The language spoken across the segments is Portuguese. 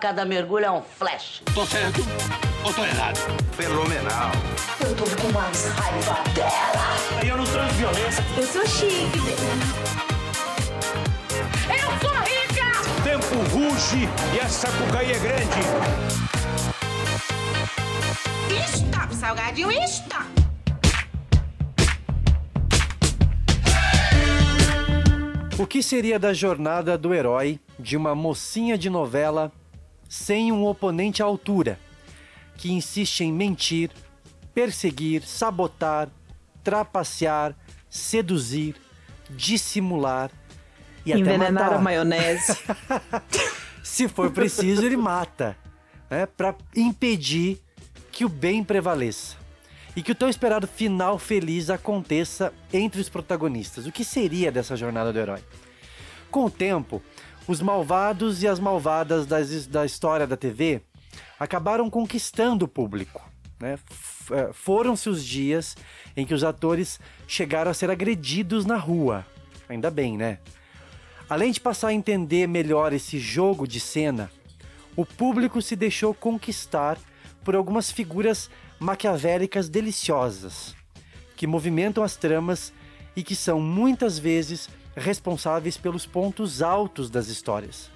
Cada mergulho é um flash. Tô certo ou tô errado? Fenomenal. Eu tô com mais raiva dela. Eu não sou violência. Eu sou chique. Eu sou rica! Tempo ruge e a sapucaí é grande. Stop, salgadinho, stop. O que seria da jornada do herói de uma mocinha de novela sem um oponente à altura, que insiste em mentir, perseguir, sabotar, trapacear, seduzir, dissimular e até Envenenar matar? a maionese. Se for preciso, ele mata, né, para impedir que o bem prevaleça e que o tão esperado final feliz aconteça entre os protagonistas. O que seria dessa jornada do herói? Com o tempo, os malvados e as malvadas das- da história da TV acabaram conquistando o público. Né? Eh, Foram-se os dias em que os atores chegaram a ser agredidos na rua. Ainda bem, né? Além de passar a entender melhor esse jogo de cena, o público se deixou conquistar por algumas figuras maquiavélicas deliciosas, que movimentam as tramas e que são muitas vezes responsáveis pelos pontos altos das histórias.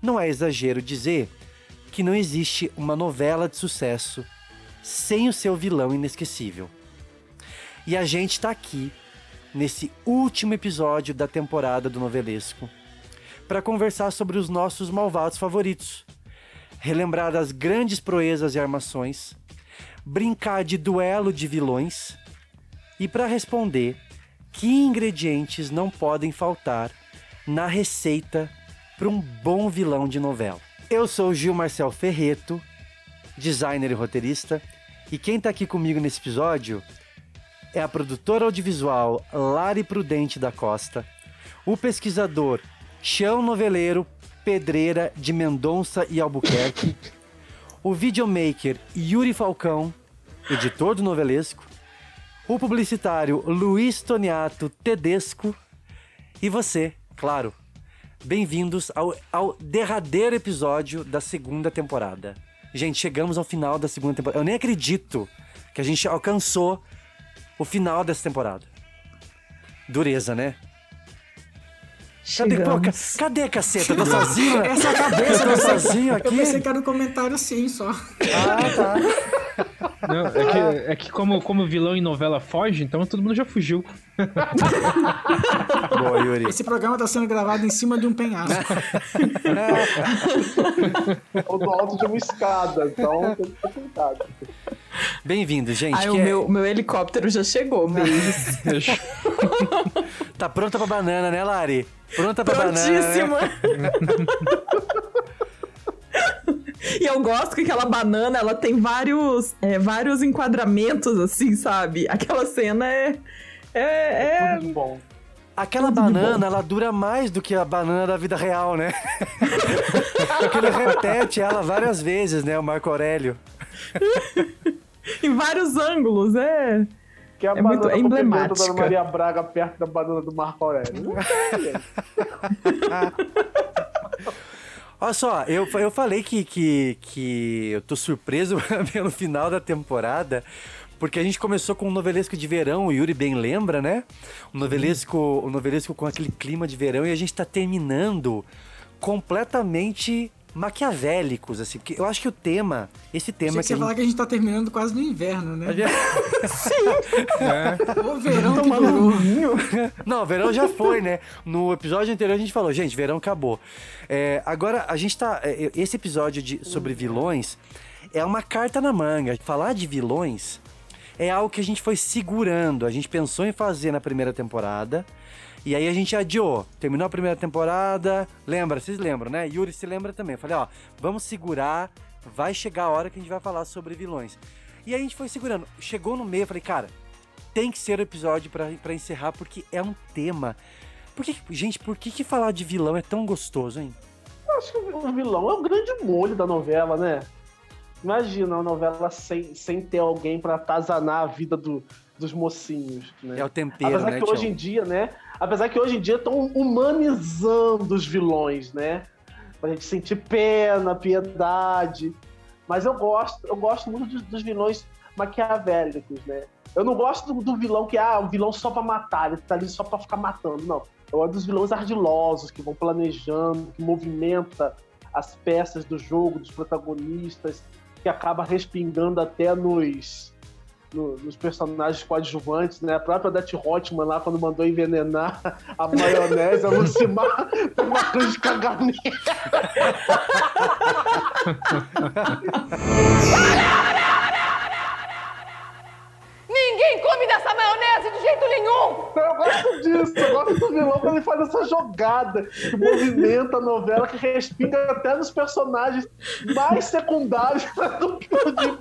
Não é exagero dizer que não existe uma novela de sucesso sem o seu vilão inesquecível. E a gente está aqui nesse último episódio da temporada do Novelesco para conversar sobre os nossos malvados favoritos, relembrar das grandes proezas e armações, brincar de duelo de vilões e para responder que ingredientes não podem faltar na receita para um bom vilão de novela. Eu sou Gil Marcel Ferreto, designer e roteirista, e quem está aqui comigo nesse episódio é a produtora audiovisual Lari Prudente da Costa, o pesquisador Chão Noveleiro Pedreira de Mendonça e Albuquerque, o videomaker Yuri Falcão, editor do novelesco, o publicitário Luiz Toniato Tedesco e você, claro. Bem-vindos ao, ao derradeiro episódio da segunda temporada. Gente, chegamos ao final da segunda temporada. Eu nem acredito que a gente alcançou o final dessa temporada. Dureza, né? Cadê, pô, cadê caceta? Tô sozinho? Essa é a cabeça, pensei- sozinho aqui? Eu pensei que era um comentário sim, só. Ah, tá. Não, é que, é que como, como vilão em novela foge, então todo mundo já fugiu. Boa, Yuri. Esse programa tá sendo gravado em cima de um penhasco. ou do alto de uma escada, então tem que cuidado. Bem-vindo, gente. Ai, o é- meu, meu helicóptero já chegou, beijos. Tá pronta pra banana, né, Lari? Pronta pra banana. Prontíssima. né? E eu gosto que aquela banana, ela tem vários, é, vários enquadramentos, assim, sabe? Aquela cena é... É, é... Tudo bom. Aquela banana, ela dura mais do que a banana da vida real, né? Porque ele repete ela várias vezes, né, o Marco Aurélio. em vários ângulos, é... Que é a É muito- banana é pimenta emblemática. da Maria Braga perto da banana do Marco Aurélio. Não tem. Olha só, eu, eu falei que, que, que eu tô surpreso pelo final da temporada, porque a gente começou com um novelesco de verão, o Yuri bem lembra, né? Um novelesco, um novelesco com aquele clima de verão, e a gente tá terminando completamente maquiavélicos, assim, porque eu acho que o tema, esse Achei tema que você a falar que a gente tá terminando quase no inverno, né? gente- O verão que durou. Não, verão já foi, né? No episódio anterior a gente falou, gente, verão acabou. É, agora, a gente tá. é, Esse episódio de, sobre vilões é uma carta na manga. Falar de vilões é algo que a gente foi segurando. A gente pensou em fazer na primeira temporada. E aí a gente adiou. Terminou a primeira temporada. Lembra, vocês lembram, né? Yuri se lembra também. Eu falei, ó, vamos segurar. Vai chegar a hora que a gente vai falar sobre vilões. E aí a gente foi segurando. Chegou no meio, eu falei, cara, tem que ser o episódio pra pra encerrar, porque é um tema. Por que, gente, por que, que falar de vilão é tão gostoso, hein? Eu acho que o vilão é o grande molho da novela, né? Imagina uma novela sem, sem ter alguém pra atazanar a vida do- dos mocinhos, né? É o tempero, Apesar né, que hoje em dia, né? Apesar que hoje em dia estão humanizando os vilões, né? Pra gente sentir pena, piedade. Mas eu gosto, eu gosto muito dos, dos vilões maquiavélicos, né? Eu não gosto do, do vilão que ah, um vilão só pra matar, ele tá ali só pra ficar matando. Não. Eu gosto dos vilões ardilosos, que vão planejando, que movimenta as peças do jogo, dos protagonistas, que acaba respingando até nos, no- nos personagens coadjuvantes, né? A própria Death Hotman lá, quando mandou envenenar a maionese, a Lucimar tem uma cruz de cagamento. Ninguém come dessa maionese de jeito nenhum! Eu gosto disso, eu gosto do vilão quando ele faz essa jogada que movimenta a novela, que respinga até nos personagens mais secundários do que o de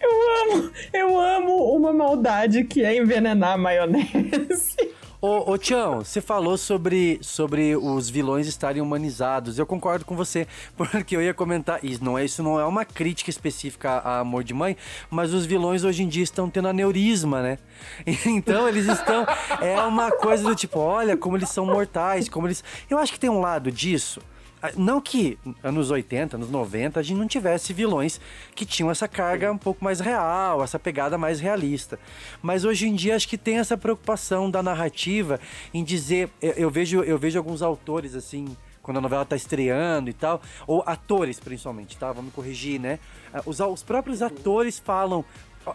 Eu amo, eu amo uma maldade que é envenenar a maionese. Ô, ô Tião, você falou sobre, sobre os vilões estarem humanizados. Eu concordo com você, porque eu ia comentar. Isso não é, isso não é uma crítica específica a Amor de Mãe, mas os vilões hoje em dia estão tendo aneurisma, né? Então eles estão. É uma coisa do tipo, olha como eles são mortais, como eles. Eu acho que tem um lado disso. Ah, Não que anos 80, anos 90, a gente não tivesse vilões que tinham essa carga um pouco mais real, essa pegada mais realista. Mas hoje em dia acho que tem essa preocupação da narrativa em dizer. Eu, vejo, eu vejo alguns autores assim. Quando a novela tá estreando e tal, ou atores principalmente, tá? Vamos corrigir, né? Ah, Os, os próprios atores falam,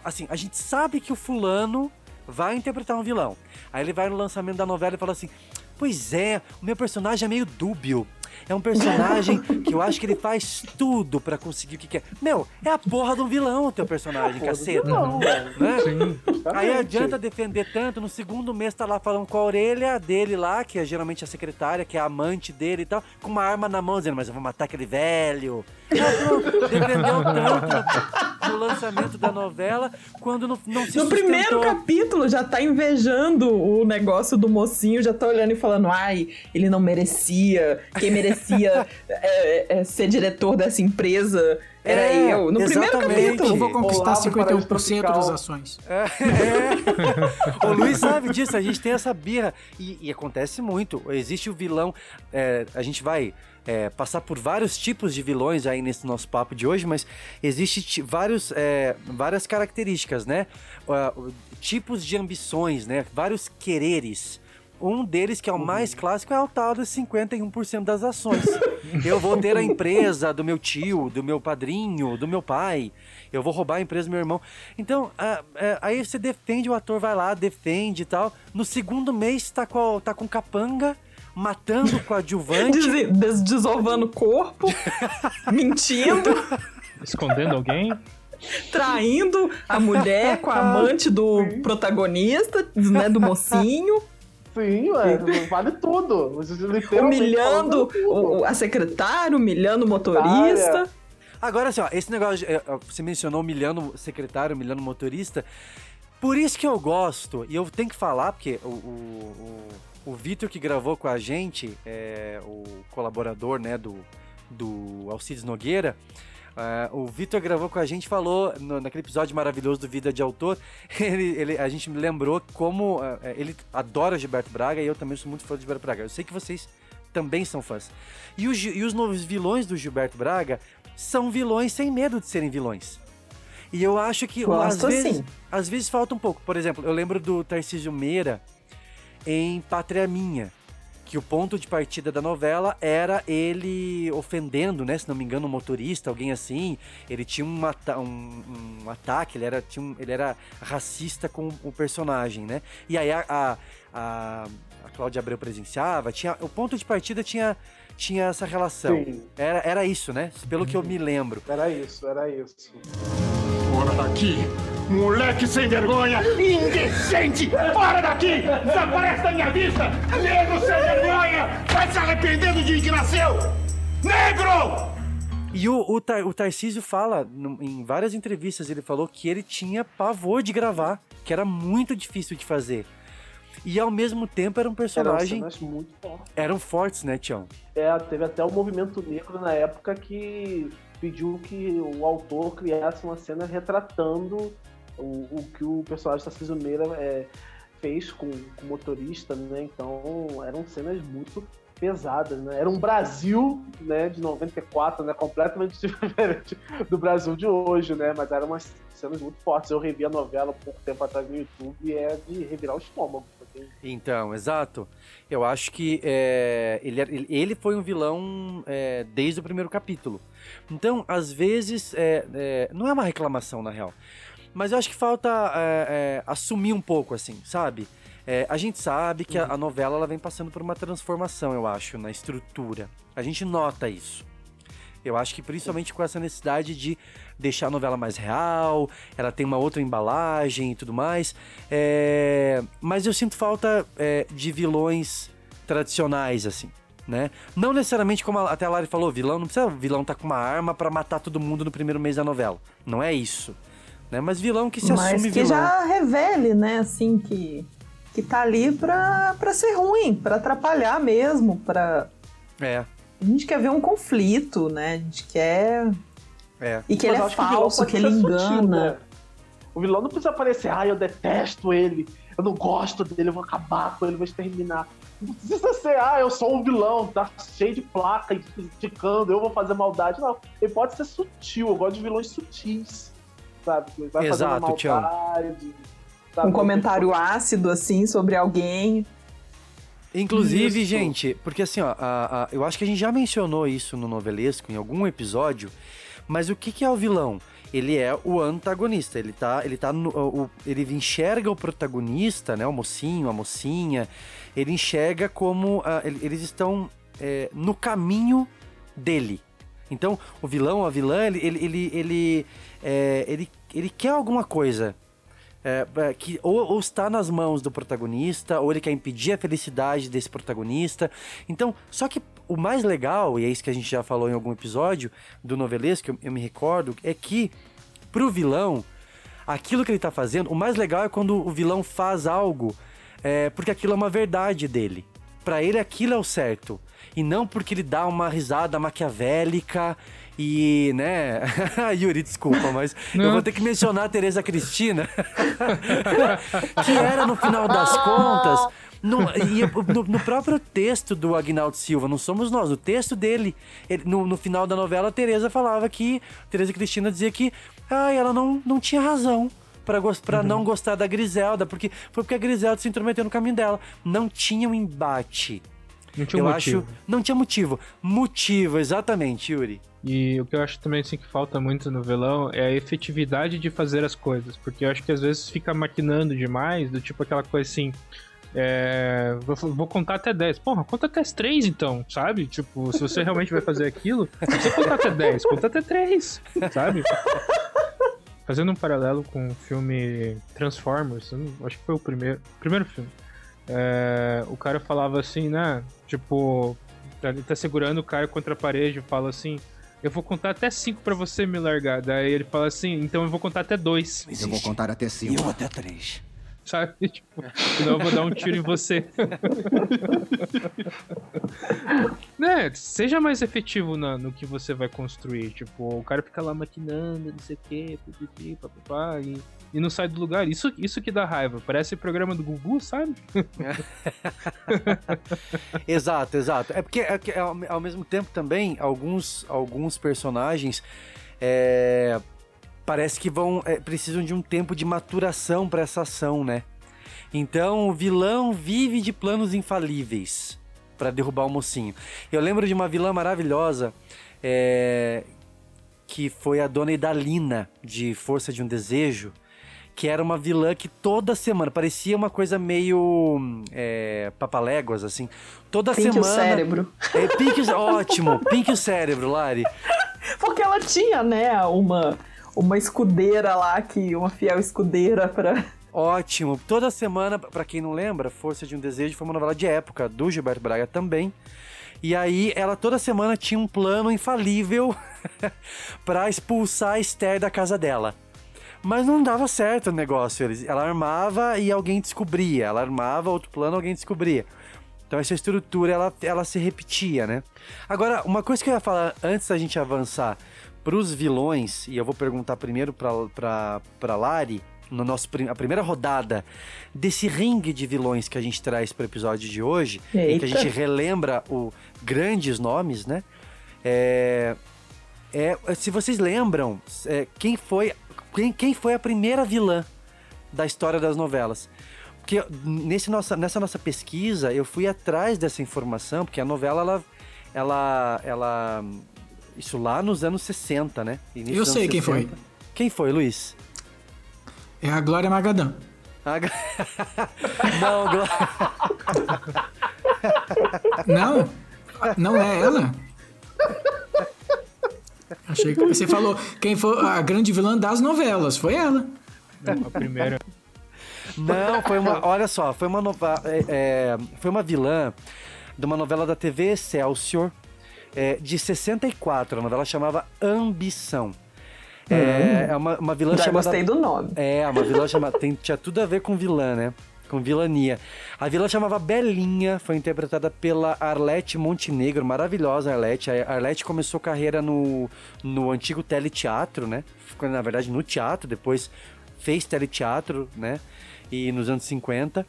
assim, a gente sabe que o fulano vai interpretar um vilão. Aí ele vai no lançamento da novela e fala assim: Pois é, o meu personagem é meio dúbio. É um personagem que eu acho que ele faz tudo pra conseguir o que quer. Meu, é a porra de um vilão o teu personagem, caceta. Não, velho. Né? Sim. Aí adianta defender tanto, no segundo mês tá lá falando com a orelha dele lá, que é geralmente a secretária, que é a amante dele e tal, com uma arma na mão, dizendo, mas eu vou matar aquele velho. Defendeu tanto no lançamento da novela, quando não, não se No primeiro sustentou. capítulo já tá invejando o negócio do mocinho, já tá olhando e falando, ai, ele não merecia, quem merecia é, é, ser diretor dessa empresa era É, eu. No primeiro exatamente. capítulo. Eu vou conquistar Olavo Paraíso 51% das ações. É. o Luiz sabe disso, a gente tem essa birra. E, e acontece muito. Existe o vilão. é, a gente vai é, passar por vários tipos de vilões aí nesse nosso papo de hoje, mas existe vários, é, várias características, né? O- tipos de ambições, né? Vários quereres. Um deles, que é o mais clássico, é o tal dos 51% das ações. Eu vou ter a empresa do meu tio, do meu padrinho, do meu pai. Eu vou roubar a empresa do meu irmão. Então, é, aí você defende, o ator vai lá, defende e tal. No segundo mês, tá com, tá com capanga, matando com a adjuvante. Des- des- desovando o corpo, mentindo, Escondendo alguém? traindo a mulher com a amante do protagonista, né, do mocinho, Sim, ué, vale tudo. Humilhando tudo. a secretária, humilhando o motorista. Agora, assim, ó, esse negócio, de, eh, você mencionou humilhando o secretário, humilhando o motorista. Por isso que eu gosto, e eu tenho que falar, porque o, o, o, o Vitor que gravou com a gente, é, o colaborador, né, do, do Alcides Nogueira, ah, o Vitor gravou com a gente, falou no- naquele episódio maravilhoso do Vida de Autor, ele, ele- a gente me lembrou como ah, eh, ele adora Gilberto Braga e eu também sou muito fã de Gilberto Braga. Eu sei que vocês também são fãs. E e os novos vilões do Gilberto Braga são vilões sem medo de serem vilões. E eu acho que às vezes, sim. às vezes falta um pouco. Por exemplo, eu lembro do Tarcísio Meira em Pátria Minha. Que o ponto de partida da novela era ele ofendendo, né? Se não me engano, um motorista, alguém assim. Ele tinha um, um- um ataque, ele era, tinha um- ele era racista com o personagem, né? E aí a, a, a, a Cláudia Abreu presenciava, tinha, o ponto de partida tinha, tinha essa relação. Sim. Era, era isso, né? Pelo que eu me lembro. Era isso, era isso. Fora daqui! Moleque sem vergonha! Indecente! Fora daqui! Desaparece da minha vista! Negro sem vergonha! Vai se arrepender do dia que nasceu! Negro! E o, o, Tar- o Tarcísio fala, em várias entrevistas, ele falou que ele tinha pavor de gravar, que era muito difícil de fazer. E ao mesmo tempo era um Era um personagem. personagem muito forte. Eram fortes, né, Tião? É, teve até o movimento negro na época que pediu que o autor criasse uma cena retratando o, o que o personagem Tarcísio Meira é, fez com, com o motorista, né? Então eram cenas muito pesadas, né? Era um Brasil, né, de 94, né, completamente diferente do Brasil de hoje, né? Mas eram umas cenas muito fortes. Eu revi a novela pouco tempo atrás no YouTube e é de revirar o estômago. Então, exato. Eu acho que é, ele, ele- foi um vilão é, desde o primeiro capítulo. Então, às vezes, é, é, não é uma reclamação, na real. Mas eu acho que falta é, é, assumir um pouco, assim, sabe? A gente sabe que a, a novela ela vem passando por uma transformação, eu acho, na estrutura. A gente nota isso. Eu acho que principalmente com essa necessidade de deixar a novela mais real, ela tem uma outra embalagem e tudo mais. É, Mas eu sinto falta é, de vilões tradicionais, assim. Né? Não necessariamente como a- até a Lari falou, vilão não precisa o vilão tá com uma arma pra matar todo mundo no primeiro mês da novela. Não é isso. Né? Mas vilão que se Mas assume que vilão. já revele, né, assim, que, que tá ali pra, pra ser ruim, pra atrapalhar mesmo, pra... É, A gente quer ver um conflito, né? A gente quer... é. E que Mas ele é falso, pode que ele ser sutil, engana. né? O vilão não precisa aparecer, ah, eu detesto ele, eu não gosto dele, eu vou acabar com ele, vou exterminar. Não precisa ser, ah, eu sou um vilão, tá cheio de placa indicando, eu vou fazer maldade. Não, ele pode ser sutil, eu gosto de vilões sutis, sabe? Que Vai Exato, fazendo Tião. maldade. sabe? Um comentário ácido, assim, sobre alguém. Inclusive, Isso. gente, porque assim, ó, a- a- eu acho que a gente já mencionou isso no novelesco em algum episódio, mas o que, que é o vilão? Ele é o antagonista, ele tá, ele tá no, o, ele enxerga o protagonista, né, o mocinho, a mocinha, ele enxerga como ele- eles estão é, no caminho dele. Então, o vilão, a vilã, ele, ele, ele, ele, é, ele, ele quer alguma coisa é, que ou, ou está nas mãos do protagonista, ou ele quer impedir a felicidade desse protagonista. Então, só que o mais legal, e é isso que a gente já falou em algum episódio do novelesco, eu, eu me recordo, é que pro vilão, aquilo que ele tá fazendo, o mais legal é quando o vilão faz algo é, porque aquilo é uma verdade dele. Pra ele aquilo é o certo. E não porque ele dá uma risada maquiavélica e, né? Yuri, desculpa, mas eu Não. vou ter que mencionar a Tereza Cristina, que era no final das contas. No, no, no próprio texto do Agnaldo Silva, não somos nós, o texto dele, ele- no, no final da novela, a Tereza falava que. Tereza Cristina dizia que ah, ela não, não tinha razão pra, gos- pra não gostar da Griselda, porque foi porque a Griselda se intrometeu no caminho dela. Não tinha um embate. Não tinha um eu motivo. acho. Não tinha motivo. Motivo, exatamente, Yuri. E o que eu acho também assim, que falta muito no vilão é a efetividade de fazer as coisas. Porque eu acho que às vezes fica maquinando demais, do tipo aquela coisa assim. É, vou, vou contar até 10. Porra, conta até as 3 então, sabe? Tipo, se você realmente vai fazer aquilo, não precisa contar até 10, conta até 3, sabe? Fazendo um paralelo com o filme Transformers, acho que foi o primeiro, primeiro filme. É, o cara falava assim, né? Tipo, ele tá segurando o cara contra a parede e fala assim: Eu vou contar até 5 pra você me largar. Daí ele fala assim: Então eu vou contar até 2. Eu vou contar até cinco. até três. Sabe? Tipo, senão eu vou dar um tiro em você. né? Seja mais efetivo na- no que você vai construir. Tipo, o cara fica lá maquinando, não sei o quê, pipipi, papapá, e, e não sai do lugar. Isso, isso que dá raiva. Parece programa do Gugu, sabe? Exato, exato. É porque é que, ao, ao mesmo tempo também, alguns, alguns personagens é, parece que vão é, precisam de um tempo de maturação para essa ação, né? Então o vilão vive de planos infalíveis para derrubar o mocinho. Eu lembro de uma vilã maravilhosa é, que foi a Dona Idalina de Força de um Desejo, que era uma vilã que toda semana parecia uma coisa meio é, papaléguas assim. Toda Pink o semana. cérebro. É, Pink, o- ótimo, Pink o cérebro, Lari. Porque ela tinha, né, uma, uma escudeira lá, que uma fiel escudeira pra... Ótimo. Toda semana, pra quem não lembra, Força de um Desejo foi uma novela de época do Gilberto Braga também. E aí ela toda semana tinha um plano infalível pra expulsar a Esther da casa dela. Mas não dava certo o negócio. Ela armava e alguém descobria. Ela armava outro plano, alguém descobria. Então essa estrutura ela, ela se repetia, né? Agora, uma coisa que eu ia falar antes da gente avançar pros vilões, e eu vou perguntar primeiro pra, pra, pra Lari, no nosso, a primeira rodada desse ringue de vilões que a gente traz pro episódio de hoje, em que a Eita. gente relembra o grandes nomes, né? É, é, se vocês lembram, é, quem, foi, quem, quem foi a primeira vilã da história das novelas? Porque nesse nossa, nessa nossa pesquisa, eu fui atrás dessa informação, porque a novela, ela. ela, ela isso lá nos anos 60, né? Início Eu sei quem foi. 60. Quem foi, Luiz? É a Glória Magadã. A Não, Glo- Não? Não é ela? Achei que você falou quem foi a grande vilã das novelas. Foi ela. A primeira. Não, foi uma. Olha só, foi uma novela. foi uma vilã de uma novela da TV Excelsior é, de 64. A novela chamava Ambição. É, é uma, uma vilã Já chamada. gostei do nome. É, uma vilã chamada. Tem, tinha tudo a ver com vilã, né? Com vilania. A vilã chamava Belinha, foi interpretada pela Arlete Montenegro, maravilhosa Arlete. A Arlete começou carreira no, no antigo teleteatro, né? Ficou, na verdade, no teatro, depois fez teleteatro, né? E nos anos 50.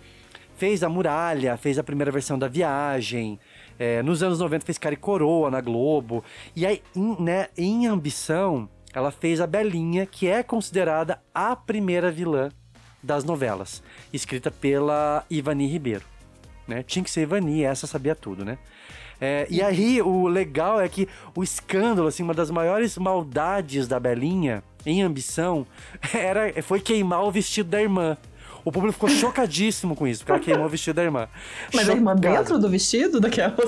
Fez a Muralha, fez a primeira versão da Viagem. É, nos anos 90 fez Cara e Coroa na Globo. E aí, em, né, em Ambição, ela fez a Belinha, que é considerada a primeira vilã das novelas, escrita pela Ivani Ribeiro. Né? Tinha que ser Ivani, essa sabia tudo, né? É, e aí, o legal é que o escândalo, assim, uma das maiores maldades da Belinha, em ambição, era, foi queimar o vestido da irmã. O público ficou chocadíssimo com isso, porque ela queimou o vestido da irmã. Mas a irmã dentro do vestido daquelas?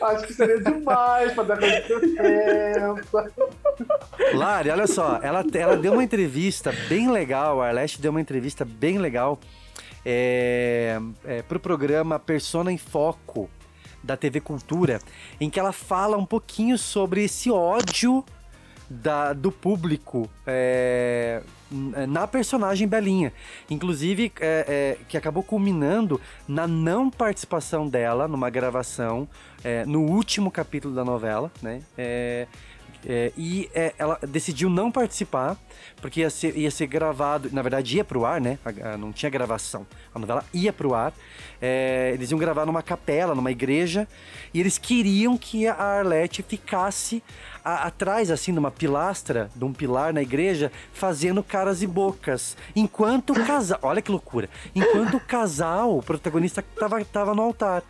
Acho que seria demais pra dar coisa de 60. Lari, olha só, ela, ela deu uma entrevista bem legal, a Arleste deu uma entrevista bem legal é, é, pro programa Persona em Foco da TV Cultura, em que ela fala um pouquinho sobre esse ódio da- do público é, n- na personagem Belinha. Inclusive, é, é, que acabou culminando na não participação dela numa gravação é, no último capítulo da novela, né? É, e é, ela decidiu não participar, porque ia ser, ia ser gravado, na verdade ia pro ar, né? A- a- não tinha gravação. A novela ia pro ar. É, eles iam gravar numa capela, numa igreja, e eles queriam que a Arlete ficasse a- atrás, assim, numa pilastra, de um pilar na igreja, fazendo caras e bocas. Enquanto o casal. Olha que loucura! Enquanto o casal, o protagonista, tava, tava no altar.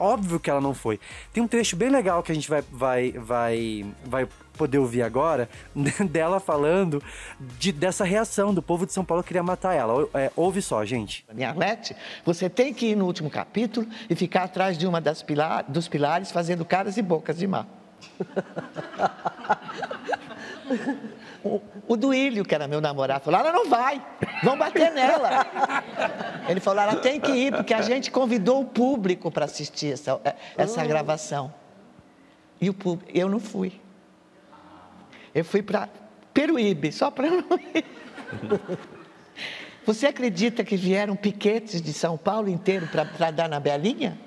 Óbvio que ela não foi. Tem um trecho bem legal que a gente vai, vai, vai, vai poder ouvir agora, dela falando de, dessa reação do povo de São Paulo que queria matar ela. É, ouve só, gente. Minha Arlete, você tem que ir no último capítulo e ficar atrás de uma das pilar, dos pilares fazendo caras e bocas de mar. O, o Duílio, que era meu namorado, falou: ela não vai, vão bater nela. Ele falou: ela tem que ir, porque a gente convidou o público para assistir essa, essa gravação. E o público, eu não fui. Eu fui para Peruíbe, só para não ir. Você acredita que vieram piquetes de São Paulo inteiro para dar na Belinha?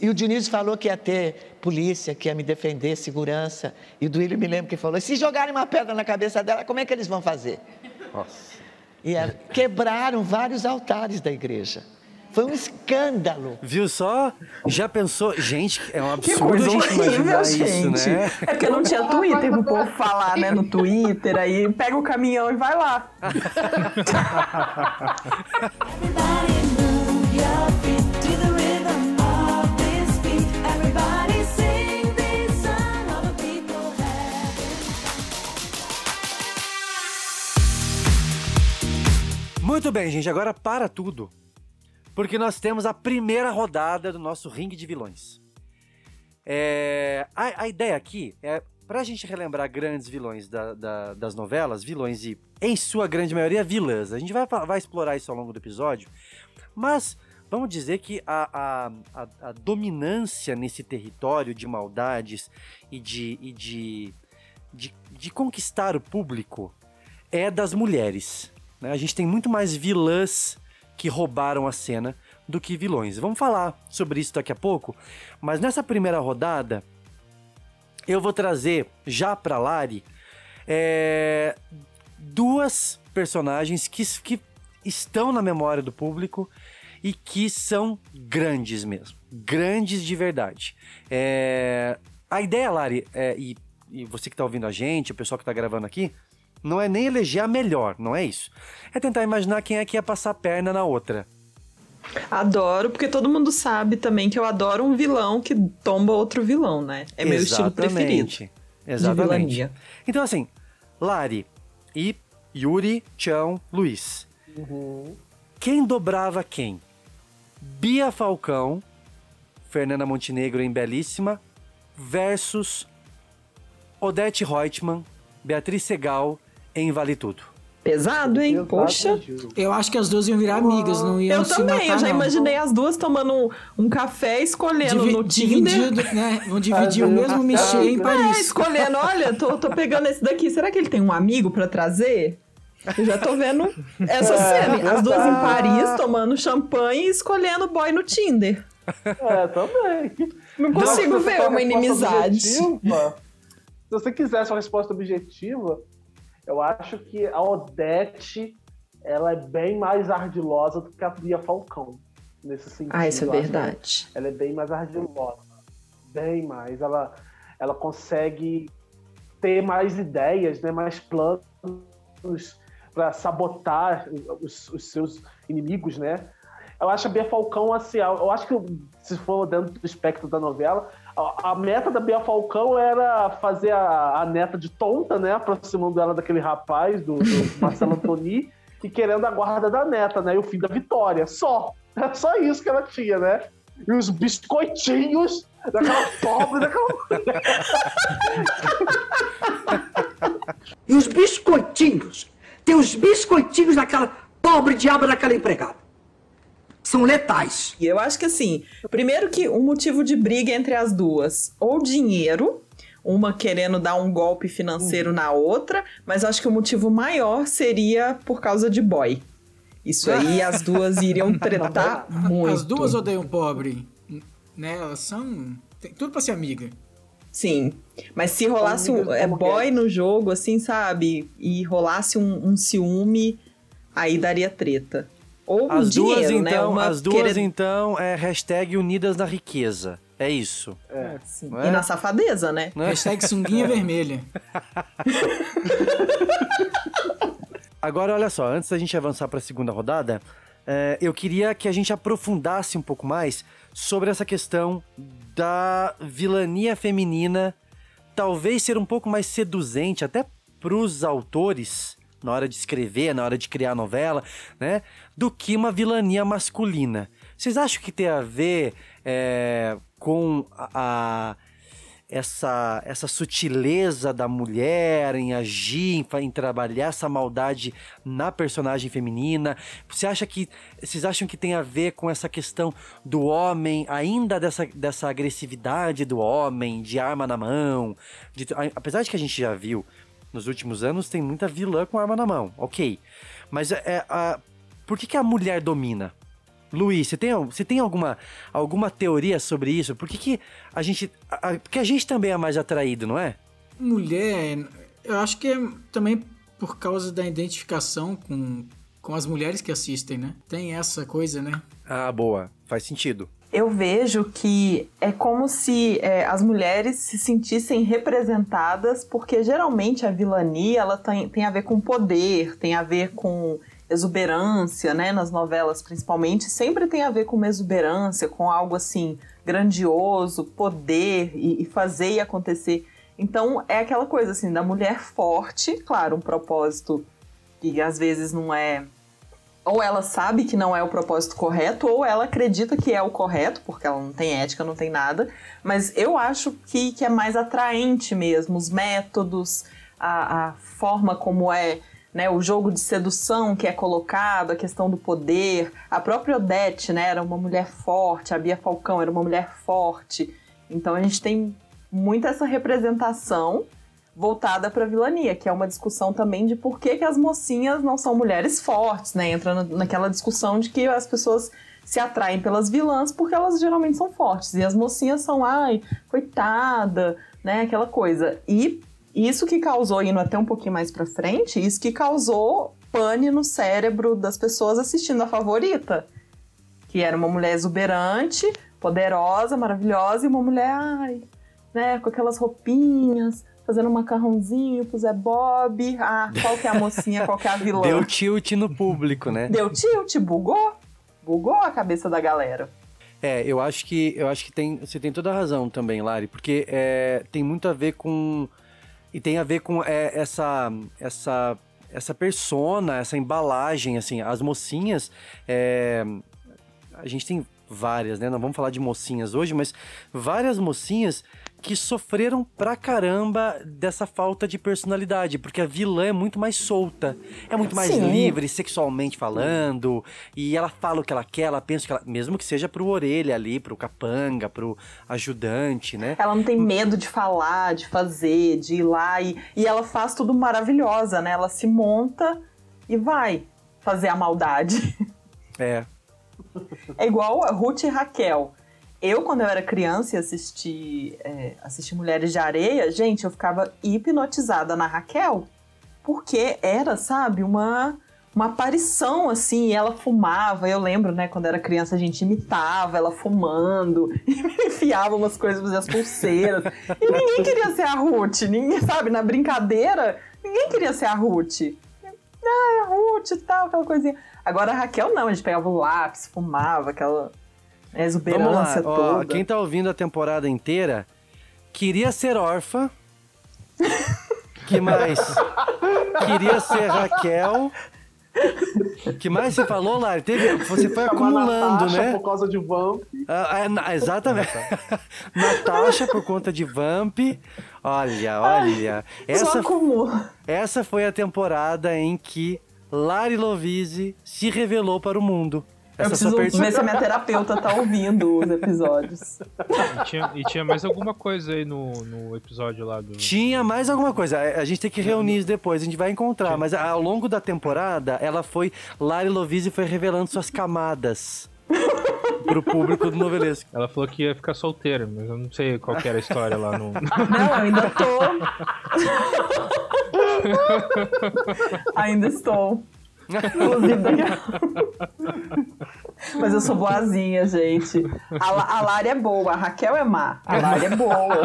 E o Dionísio falou que ia ter polícia, que ia me defender, segurança. E o Duílio me lembra que falou: "E se jogarem uma pedra na cabeça dela, como é que eles vão fazer? E ela- quebraram vários altares da igreja. Foi um escândalo. Viu só? Já pensou? Gente, é um Que absurdo coisa a gente horrível, imaginar gente. isso, né? É porque não tinha Twitter pro povo falar, né? No Twitter, aí pega o caminhão e vai lá. Muito bem, gente, agora para tudo. Porque nós temos a primeira rodada do nosso ringue de vilões. É, a, a ideia aqui é pra gente relembrar grandes vilões da- da- das novelas, vilões e, em sua grande maioria, vilãs. A gente vai, vai explorar isso ao longo do episódio, mas vamos dizer que a, a- a- a dominância nesse território de maldades e de, e de, de, de conquistar o público é das mulheres. né? A gente tem muito mais vilãs que roubaram a cena do que vilões. Vamos falar sobre isso daqui a pouco, mas nessa primeira rodada eu vou trazer já pra Lari é, duas personagens que, que estão na memória do público e que são grandes mesmo. Grandes de verdade. É, a ideia, Lari, é, e, e você que tá ouvindo a gente, o pessoal que tá gravando aqui, não é nem eleger a melhor, não é isso. É tentar imaginar quem é que ia passar a perna na outra. Adoro, porque todo mundo sabe também que eu adoro um vilão que tomba outro vilão, né? É meu estilo preferido. Exatamente. Exatamente. Então, assim, Lari e Yuri, Chão, Luiz. Quem dobrava quem? Bia Falcão, Fernanda Montenegro em Belíssima, versus Odete Reutemann, Beatriz Segal em Vale Tudo. Pesado, hein? Poxa. Eu acho que as duas iam virar amigas, não iam Eu se também, matar, eu já não. imaginei as duas tomando um, um café, escolhendo Divi- no Tinder. dividido, né? Vão dividir o mesmo Michê em É, Paris. escolhendo, olha, tô, tô pegando esse daqui. Será que ele tem um amigo pra trazer? Eu já tô vendo essa É, cena. As duas em. Paris, tomando champanhe e escolhendo boy no Tinder. É, também. Não consigo se ver uma inimizade. objetiva, Se você quisesse uma resposta objetiva, eu acho que a Odete ela é bem mais ardilosa do que a Bia Falcão. Nesse sentido. Ah, isso é verdade. Ela é bem mais ardilosa. Bem mais. Ela, ela consegue ter mais ideias, né, mais planos para sabotar os, os seus inimigos, né? Eu acho a Bia Falcão, assim, eu acho que se for dentro do espectro da novela, a, a meta da Bia Falcão era fazer a, a neta de tonta, né? Aproximando ela daquele rapaz, do, do Marcelo Antoni, e querendo a guarda da neta, né? E o fim da vitória. Só. É só isso que ela tinha, né? E os biscoitinhos daquela pobre, daquela. E os biscoitinhos? Tem os biscoitinhos daquela pobre diaba daquela empregada. São letais. E eu acho que assim, primeiro que um motivo de briga entre as duas, ou dinheiro, uma querendo dar um golpe financeiro na outra, mas acho que o motivo maior seria por causa de boy. Isso aí as duas iriam tretar muito. As duas odeiam pobre. Né? Elas são. Tem tudo pra ser amiga. Sim. Mas se rolasse um é, boy no jogo, assim, sabe? E rolasse um, um ciúme, aí daria treta. Ou As dinheiro, duas, né? então, Uma as duas, querendo- então, é hashtag unidas na riqueza. É isso. É. Sim. Não é? E na safadeza, né? Não é? Hashtag sunguinha vermelha. Agora, olha só, antes da gente avançar para a segunda rodada, é, eu queria que a gente aprofundasse um pouco mais sobre essa questão da vilania feminina, talvez ser um pouco mais seduzente até para os autores na hora de escrever, na hora de criar novela, né, do que uma vilania masculina. Vocês acham que tem a ver é, com a- a essa, essa sutileza da mulher em agir, em, em trabalhar essa maldade na personagem feminina? Você acha que. Vocês acham que tem a ver com essa questão do homem, ainda dessa, dessa agressividade do homem, de arma na mão? de- apesar de que a gente já viu nos últimos anos, tem muita vilã com arma na mão, ok. Mas é, é, a, por que, que a mulher domina? Luiz, você tem, você tem alguma, alguma teoria sobre isso? Por que, que a gente. a- a- porque a gente também é mais atraído, não é? Mulher, eu acho que é também por causa da identificação com, com as mulheres que assistem, né? Tem essa coisa, né? Ah, boa. Faz sentido. Eu vejo que é como se é, as mulheres se sentissem representadas, porque geralmente a vilania ela tem, tem a ver com poder, tem a ver com exuberância, né? Nas novelas, principalmente, sempre tem a ver com uma exuberância, com algo assim grandioso, poder e, e fazer e acontecer. Então é aquela coisa assim da mulher forte, claro, um propósito que às vezes não é ou ela sabe que não é o propósito correto, ou ela acredita que é o correto, porque ela não tem ética, não tem nada. Mas eu acho que, que é mais atraente mesmo, os métodos, a, a forma como é né, o jogo de sedução que é colocado, a questão do poder. A própria Odete né, era uma mulher forte, a Bia Falcão era uma mulher forte. Então a gente tem muito essa representação voltada para vilania, que é uma discussão também de por que, que as mocinhas não são mulheres fortes, né? Entra na- naquela discussão de que as pessoas se atraem pelas vilãs porque elas geralmente são fortes. E as mocinhas são, ai, coitada, né? Aquela coisa. E isso que causou, indo até um pouquinho mais pra frente, isso que causou pane no cérebro das pessoas assistindo a favorita. Que era uma mulher exuberante, poderosa, maravilhosa, e uma mulher, ai, né, com aquelas roupinhas, fazendo um macarrãozinho pro Zé Bob. Ah, qual que é a mocinha, qual que é a vilã? Deu tilt no público, né? Deu tilt, bugou. Bugou a cabeça da galera. É, eu acho que eu acho que tem, você tem toda a razão também, Lari, porque é, tem muito a ver com e tem a ver com é, essa essa essa persona, essa embalagem, assim, as mocinhas, é, a gente tem várias, né? Não vamos falar de mocinhas hoje, mas várias mocinhas que sofreram pra caramba dessa falta de personalidade, porque a vilã é muito mais solta, é muito mais Sim. livre sexualmente falando, e ela fala o que ela quer, ela pensa o que ela, mesmo que seja pro orelha ali, pro capanga, pro ajudante, né? Ela não tem medo de falar, de fazer, de ir lá e, e ela faz tudo maravilhosa, né? Ela se monta e vai fazer a maldade. É. É igual a Ruth e Raquel. Eu, quando eu era criança e assisti, é, assisti Mulheres de Areia, gente, eu ficava hipnotizada na Raquel, porque era, sabe, uma, uma aparição, assim, e ela fumava. Eu lembro, né, quando era criança, a gente imitava ela fumando, e enfiava umas coisas, fazia as pulseiras. E ninguém queria ser a Ruth, ninguém, sabe, na brincadeira, ninguém queria ser a Ruth. Ah, é a Ruth e tal, aquela coisinha. Agora a Raquel não, a gente pegava o lápis, fumava, aquela Vamos lá, exuberância ó, quem tá ouvindo a temporada inteira queria ser órfã. que mais? queria ser Raquel. que mais você falou, Lari? Teve, você foi Chamar acumulando, Natasha né? por causa de Vamp. Ah, é, na- exatamente. Natasha por conta de Vamp. Olha, olha. Essa, Só acumula. essa foi a temporada em que Lari Lovise se revelou para o mundo. Eu Essa sua preciso perso- ver se a minha terapeuta tá ouvindo os episódios. E tinha, e tinha mais alguma coisa aí no, no episódio lá do. Tinha mais alguma coisa. A a gente tem que reunir isso depois, a gente vai encontrar. Mas ao longo da temporada, ela foi. Lari Lovise foi revelando suas camadas pro público do novelesco. Ela falou que ia ficar solteira, mas eu não sei qual que era a história lá no. Não, ainda tô. ainda estou. Inclusive, daqui a... Mas eu sou boazinha, gente. A, a Lari é boa, a Raquel é má. A Lari é boa.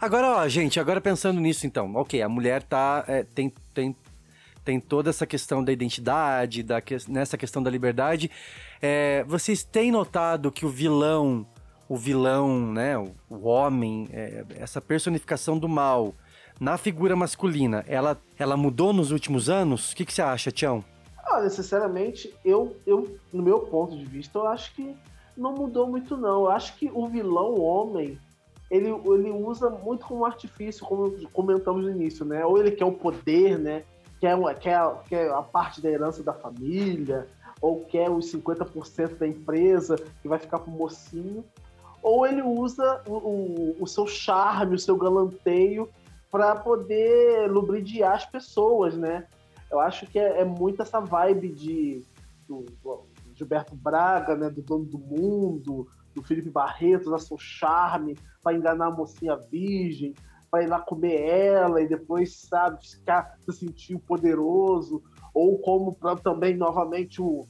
Agora, ó, gente, agora pensando nisso, então, ok, a mulher tá. é, tem, tem, tem toda essa questão da identidade, da, que- nessa questão da liberdade. É, vocês têm notado que o vilão, o vilão, né, o, o homem, é, essa personificação do mal na figura masculina, ela, ela mudou nos últimos anos? O que, que você acha, Tião? Olha, sinceramente, eu, eu, no meu ponto de vista, eu acho que não mudou muito, não. Eu acho que o vilão homem, ele, ele usa muito como artifício, como comentamos no início, né? Ou ele quer o poder, né? Quer, quer, quer a parte da herança da família, ou quer os 50% da empresa que vai ficar pro mocinho. Ou ele usa o, o, o seu charme, o seu galanteio para poder lubridiar as pessoas, né? Eu acho que é, é muito essa vibe de do, do Gilberto Braga, né, do dono do mundo, do Felipe Barreto, da seu charme, para enganar a mocinha virgem, para ir lá comer ela e depois, sabe, ficar se sentir poderoso, ou como pra, também novamente o,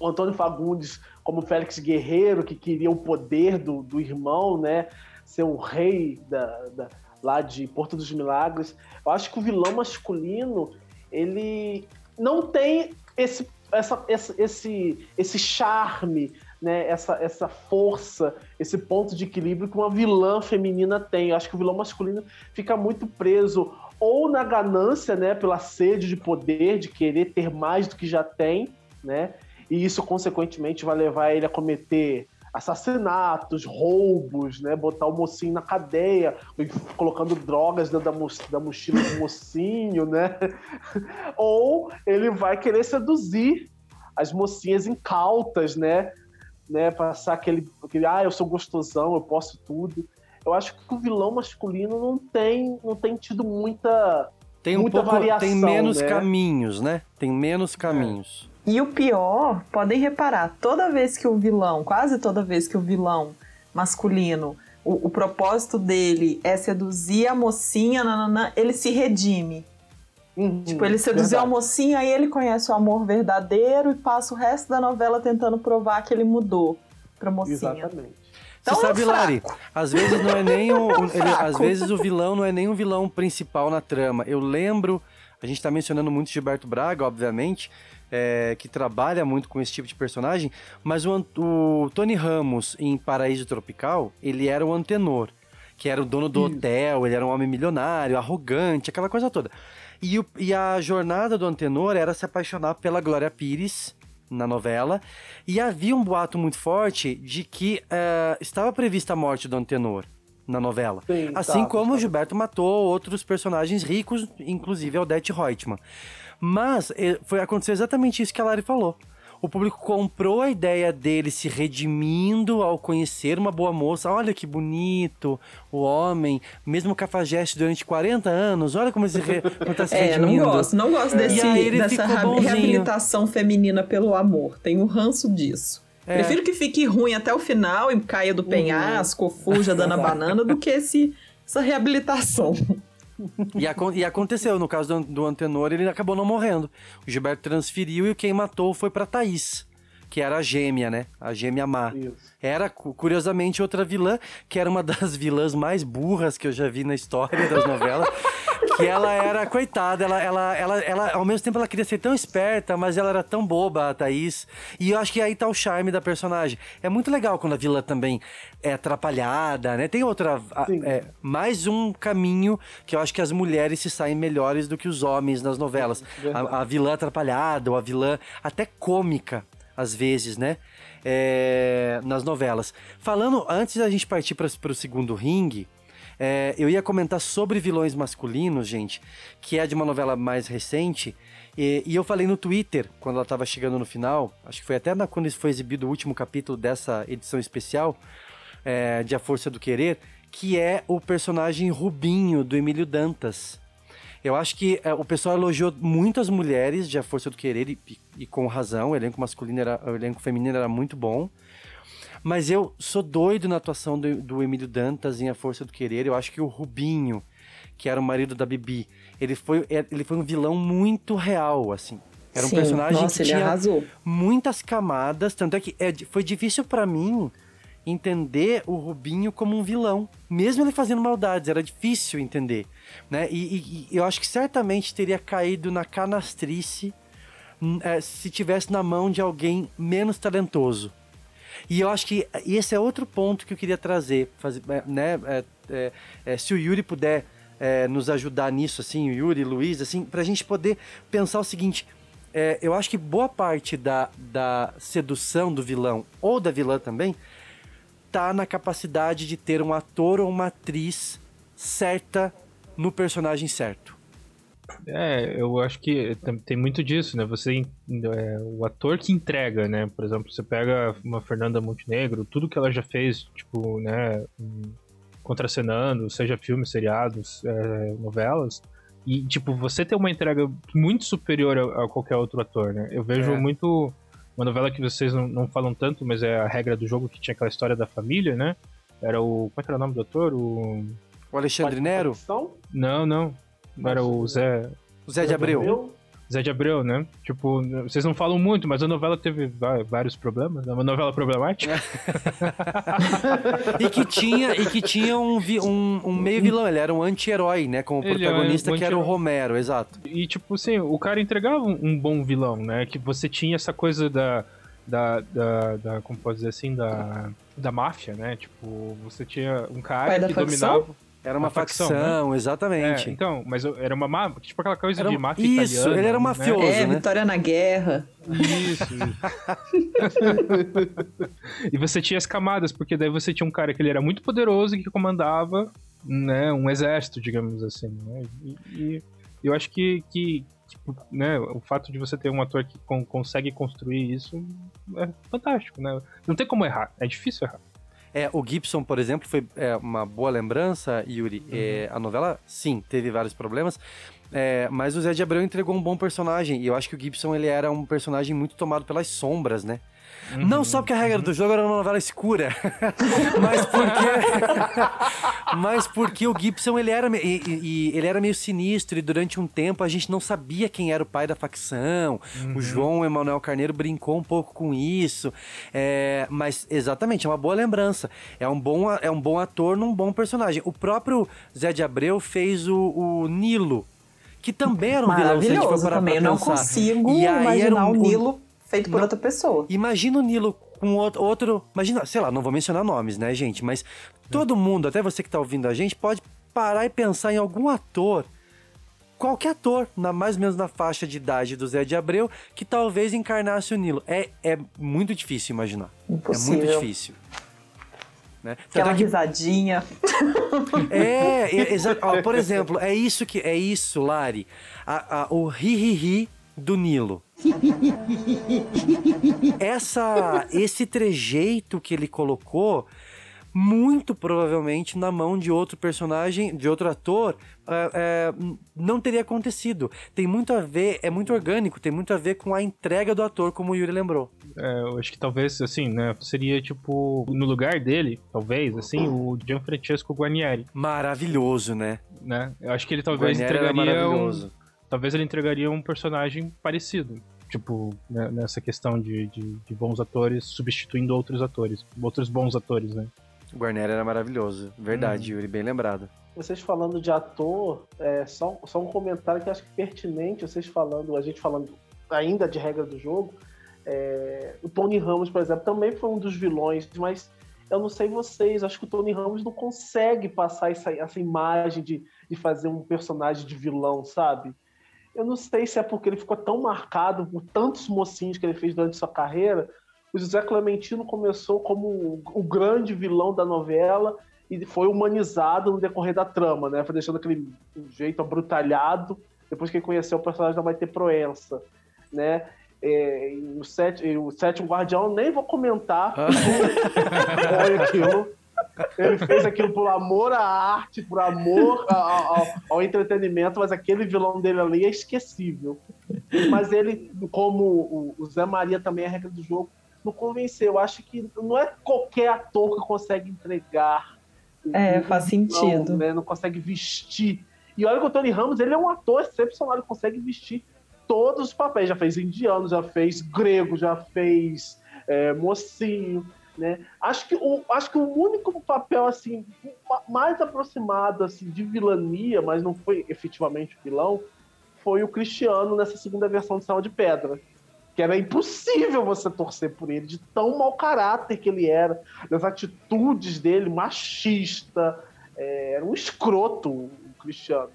o Antônio Fagundes como Félix Guerreiro, que queria o poder do, do irmão, né? Ser um rei da, da- lá de Porto dos Milagres. Eu acho que o vilão masculino, ele não tem esse, essa, essa- esse, esse charme, né? essa, essa força, esse ponto de equilíbrio que uma vilã feminina tem. Eu acho que o vilão masculino fica muito preso ou na ganância, né? Pela sede de poder, de querer ter mais do que já tem, né? e isso consequentemente vai levar ele a cometer assassinatos, roubos, né, botar o mocinho na cadeia, colocando drogas dentro da, mo- da mochila do mocinho, né? Ou ele vai querer seduzir as mocinhas incautas, né? né, passar aquele, aquele, ah, eu sou gostosão, eu posso tudo. Eu acho que o vilão masculino não tem, não tem tido muita Tem um muita pouco, variação, tem menos né? caminhos, né? Tem menos caminhos. E o pior, podem reparar, toda vez que o vilão, quase toda vez que o vilão masculino, o, o propósito dele é seduzir a mocinha, nananã, ele se redime. Tipo, ele seduziu a mocinha, aí ele conhece o amor verdadeiro e passa o resto da novela tentando provar que ele mudou pra mocinha. Exatamente. Então Você é sabe, Lari, às vezes não é nem o, É um ele- às vezes o vilão não é nem o vilão principal na trama. Eu lembro, a gente tá mencionando muito Gilberto Braga, obviamente, é, que trabalha muito com esse tipo de personagem, mas o, o Tony Ramos em Paraíso Tropical, ele era o antenor, que era o dono do hotel, ele era um homem milionário, arrogante, aquela coisa toda. E, o- e a jornada do antenor era se apaixonar pela Glória Pires, na novela, e havia um boato muito forte de que eh, estava prevista a morte do Antenor na novela. Sim, assim tava, como o tava. Gilberto matou outros personagens ricos, inclusive Odete Reutemann. Mas eh, foi aconteceu exatamente isso que a Lari falou. O público comprou a ideia dele se redimindo ao conhecer uma boa moça. Olha que bonito o homem, mesmo cafajeste durante 40 anos. Olha como ele se re... como tá se É, não redimindo. gosto, não gosto desse, dessa reabilitação feminina pelo amor. Tenho ranço disso. É. Prefiro que fique ruim até o final e caia do penhasco, ou fuja dando a banana, do que esse, essa reabilitação. E, e aconteceu, no caso do, do Antenor, ele acabou não morrendo. O Gilberto transferiu e quem matou foi pra Thaís, que era a gêmea, né? A gêmea má. Era, cu- curiosamente, outra vilã, que era uma das vilãs mais burras que eu já vi na história das novelas. que ela era, coitada, ela, ela, ela, ela, ao mesmo tempo ela queria ser tão esperta, mas ela era tão boba, a Thaís. E eu acho que aí tá o charme da personagem. É muito legal quando a vilã também é atrapalhada, né? Tem outra. é, mais um caminho que eu acho que as mulheres se saem melhores do que os homens nas novelas. A, a vilã atrapalhada, ou a vilã até cômica, às vezes, né? É, nas novelas. Falando, antes da gente partir para o segundo ringue, é, eu ia comentar sobre vilões masculinos, gente, que é de uma novela mais recente. E, e eu falei no Twitter, quando ela estava chegando no final, acho que foi até na, quando foi exibido o último capítulo dessa edição especial é, de A Força do Querer, que é o personagem Rubinho, do Emílio Dantas. Eu acho que é, o pessoal elogiou muito as mulheres de A Força do Querer, e, e- com razão, o elenco masculino era, o elenco feminino era muito bom. Mas eu sou doido na atuação do, do Emílio Dantas em A Força do Querer. Eu acho que o Rubinho, que era o marido da Bibi, ele foi, é, ele foi um vilão muito real, assim. Era um Sim, personagem nossa, que tinha arrasou. muitas camadas, tanto é que é, foi difícil pra mim entender o Rubinho como um vilão, mesmo ele fazendo maldades, era difícil entender, né? E, e- e eu acho que certamente teria caído na canastrice hum, é, se tivesse na mão de alguém menos talentoso. E eu acho que esse é outro ponto que eu queria trazer, fazer, é, né? é, é, é, se o Yuri puder é, nos ajudar nisso, assim, o Yuri, Luiz, assim, pra gente poder pensar o seguinte. eu acho que boa parte da, da sedução do vilão, ou da vilã também, tá na capacidade de ter um ator ou uma atriz certa no personagem certo. É, eu acho que tem- muito disso, né? Você, é, o ator que entrega, né? Por exemplo, você pega uma Fernanda Montenegro, tudo que ela já fez, tipo, né? Contracenando, seja filmes, seriados, é, novelas, e, tipo, você tem uma entrega muito superior a, a qualquer outro ator, né? Eu vejo É. muito. Uma novela que vocês não, não falam tanto, mas é a regra do jogo que tinha aquela história da família, né? Era o. Como é que era o nome do ator? O. O Alexandre Nero? Não, não. Não era o Zé. O Zé de Abreu. Zé de Abreu, né? Tipo, vocês não falam muito, mas a novela teve vários problemas. É uma novela problemática. e que tinha, e que tinha um, vi- um, um meio vilão, ele era um anti-herói, né? Como Ele é protagonista, um que era o. Romero, exato. E, tipo assim, o cara entregava um, um bom vilão, né? Que você tinha essa coisa da. Da, da, da- como pode dizer assim, da, da máfia, né? Tipo, você tinha um cara Pai que facção? dominava. Era uma a facção, facção, né? exatamente. É, então, mas eu- era uma má- tipo aquela coisa Era de máfia isso, italiana. ele era um né? mafioso, É, né? Vitória na Guerra. Isso, e você tinha as camadas, porque daí você tinha um cara que ele era muito poderoso e que comandava né, um exército, digamos assim. Né? E, e eu acho que, que, que, né, o fato de você ter um ator que con- consegue construir isso é fantástico, né? Não tem como errar, é difícil errar. É, o Gibson, por exemplo, foi é, uma boa lembrança, Yuri. É, a novela, sim, teve vários problemas. é, mas o Zé de Abreu entregou um bom personagem. E eu acho que o Gibson ele era um personagem muito tomado pelas sombras, né? Não só porque a regra do jogo era uma novela escura, mas porque mas porque o Gibson ele era e, e- ele era meio sinistro e durante um tempo a gente não sabia quem era o pai da facção. O João Emanuel Carneiro brincou um pouco com isso, é, mas exatamente é uma boa lembrança. É um bom é um bom ator num bom personagem. O próprio Zé de Abreu fez o, o Nilo. Que também era um vilão, se a gente for Maravilhoso parar também. Eu não consigo E aí imaginar era um- o um- Nilo feito por outra pessoa. Imagina o Nilo com outro, outro. Imagina, sei lá, não vou mencionar nomes, né, gente? Mas todo mundo, até você que tá ouvindo a gente, pode parar e pensar em algum ator. Qualquer ator, na, mais ou menos na faixa de idade do Zé de Abreu, que talvez encarnasse o Nilo. É, é muito difícil imaginar. É Impossível. muito difícil. Né? Aquela é que- risadinha. é, é, exa- ó, por exemplo, é isso que é isso, Lari. A- a- o ri-ri-ri do Nilo. Essa, esse trejeito que ele colocou, muito provavelmente na mão de outro personagem, de outro ator, é, é, não teria acontecido. Tem muito a ver, é muito orgânico, tem muito a ver com a entrega do ator, como o Yuri lembrou. É, eu acho que talvez, assim, né, seria tipo, no lugar dele, talvez, assim, o Gianfrancesco Guarnieri, Maravilhoso, né? né? Eu acho que ele talvez Guarnieri entregaria um, maravilhoso. Talvez ele entregaria um personagem parecido. Tipo, né, nessa questão de, de, de bons atores substituindo outros atores, outros bons atores, né? O Guarneri era maravilhoso. Verdade, Yuri, bem lembrado. Vocês falando de ator, é, só, só um comentário que eu acho que é pertinente, vocês falando, a gente falando ainda de regra do jogo. é, o Tony Ramos, por exemplo, também foi um dos vilões, mas eu não sei vocês, acho que o Tony Ramos não consegue passar essa, essa imagem de, de fazer um personagem de vilão, sabe? Eu não sei se é porque ele ficou tão marcado por tantos mocinhos que ele fez durante sua carreira. O José Clementino começou como o, grande vilão da novela e foi humanizado no decorrer da trama, né? Foi deixando aquele jeito abrutalhado depois que ele conheceu o personagem da Maite Proença, né? É, e o, sete, e o Sétimo Guardião, eu nem vou comentar. Foi aquilo. Ele fez aquilo por amor à arte, por amor a- a- ao, ao entretenimento, mas aquele vilão dele ali é esquecível. Mas ele, como o, Zé Maria também é a regra do jogo, não convenceu. Eu acho que não é qualquer ator que consegue entregar. É, faz sentido. né? Não consegue vestir. E olha que o Tony Ramos, ele é um ator excepcional, ele consegue vestir todos os papéis. Já fez indiano, já fez grego, já fez é, mocinho, né? Acho que, o, acho que o único papel, assim, ma- mais aproximado, assim, de vilania, mas não foi efetivamente vilão, foi o Cristiano nessa segunda versão de Sal de Pedra. Que era impossível você torcer por ele, de tão mau caráter que ele era, das atitudes dele, machista, é, era um escroto o Cristiano,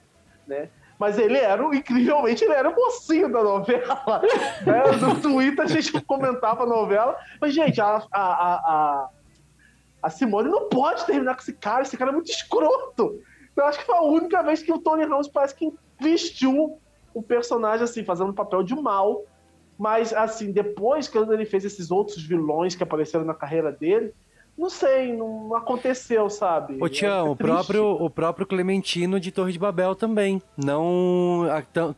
né? Mas ele era, incrivelmente, ele era o mocinho da novela. né? No Twitter a gente comentava a novela, mas, gente, a, a, a, a, Simone não pode terminar com esse cara, esse cara é muito escroto. Eu acho que foi a única vez que o Tony Ramos parece que vestiu o personagem, assim, fazendo um papel de mal. Mas, assim, depois que ele fez esses outros vilões que apareceram na carreira dele, não sei, não aconteceu, sabe? Ô Tião, É o próprio, o próprio Clementino de Torre de Babel também. Não,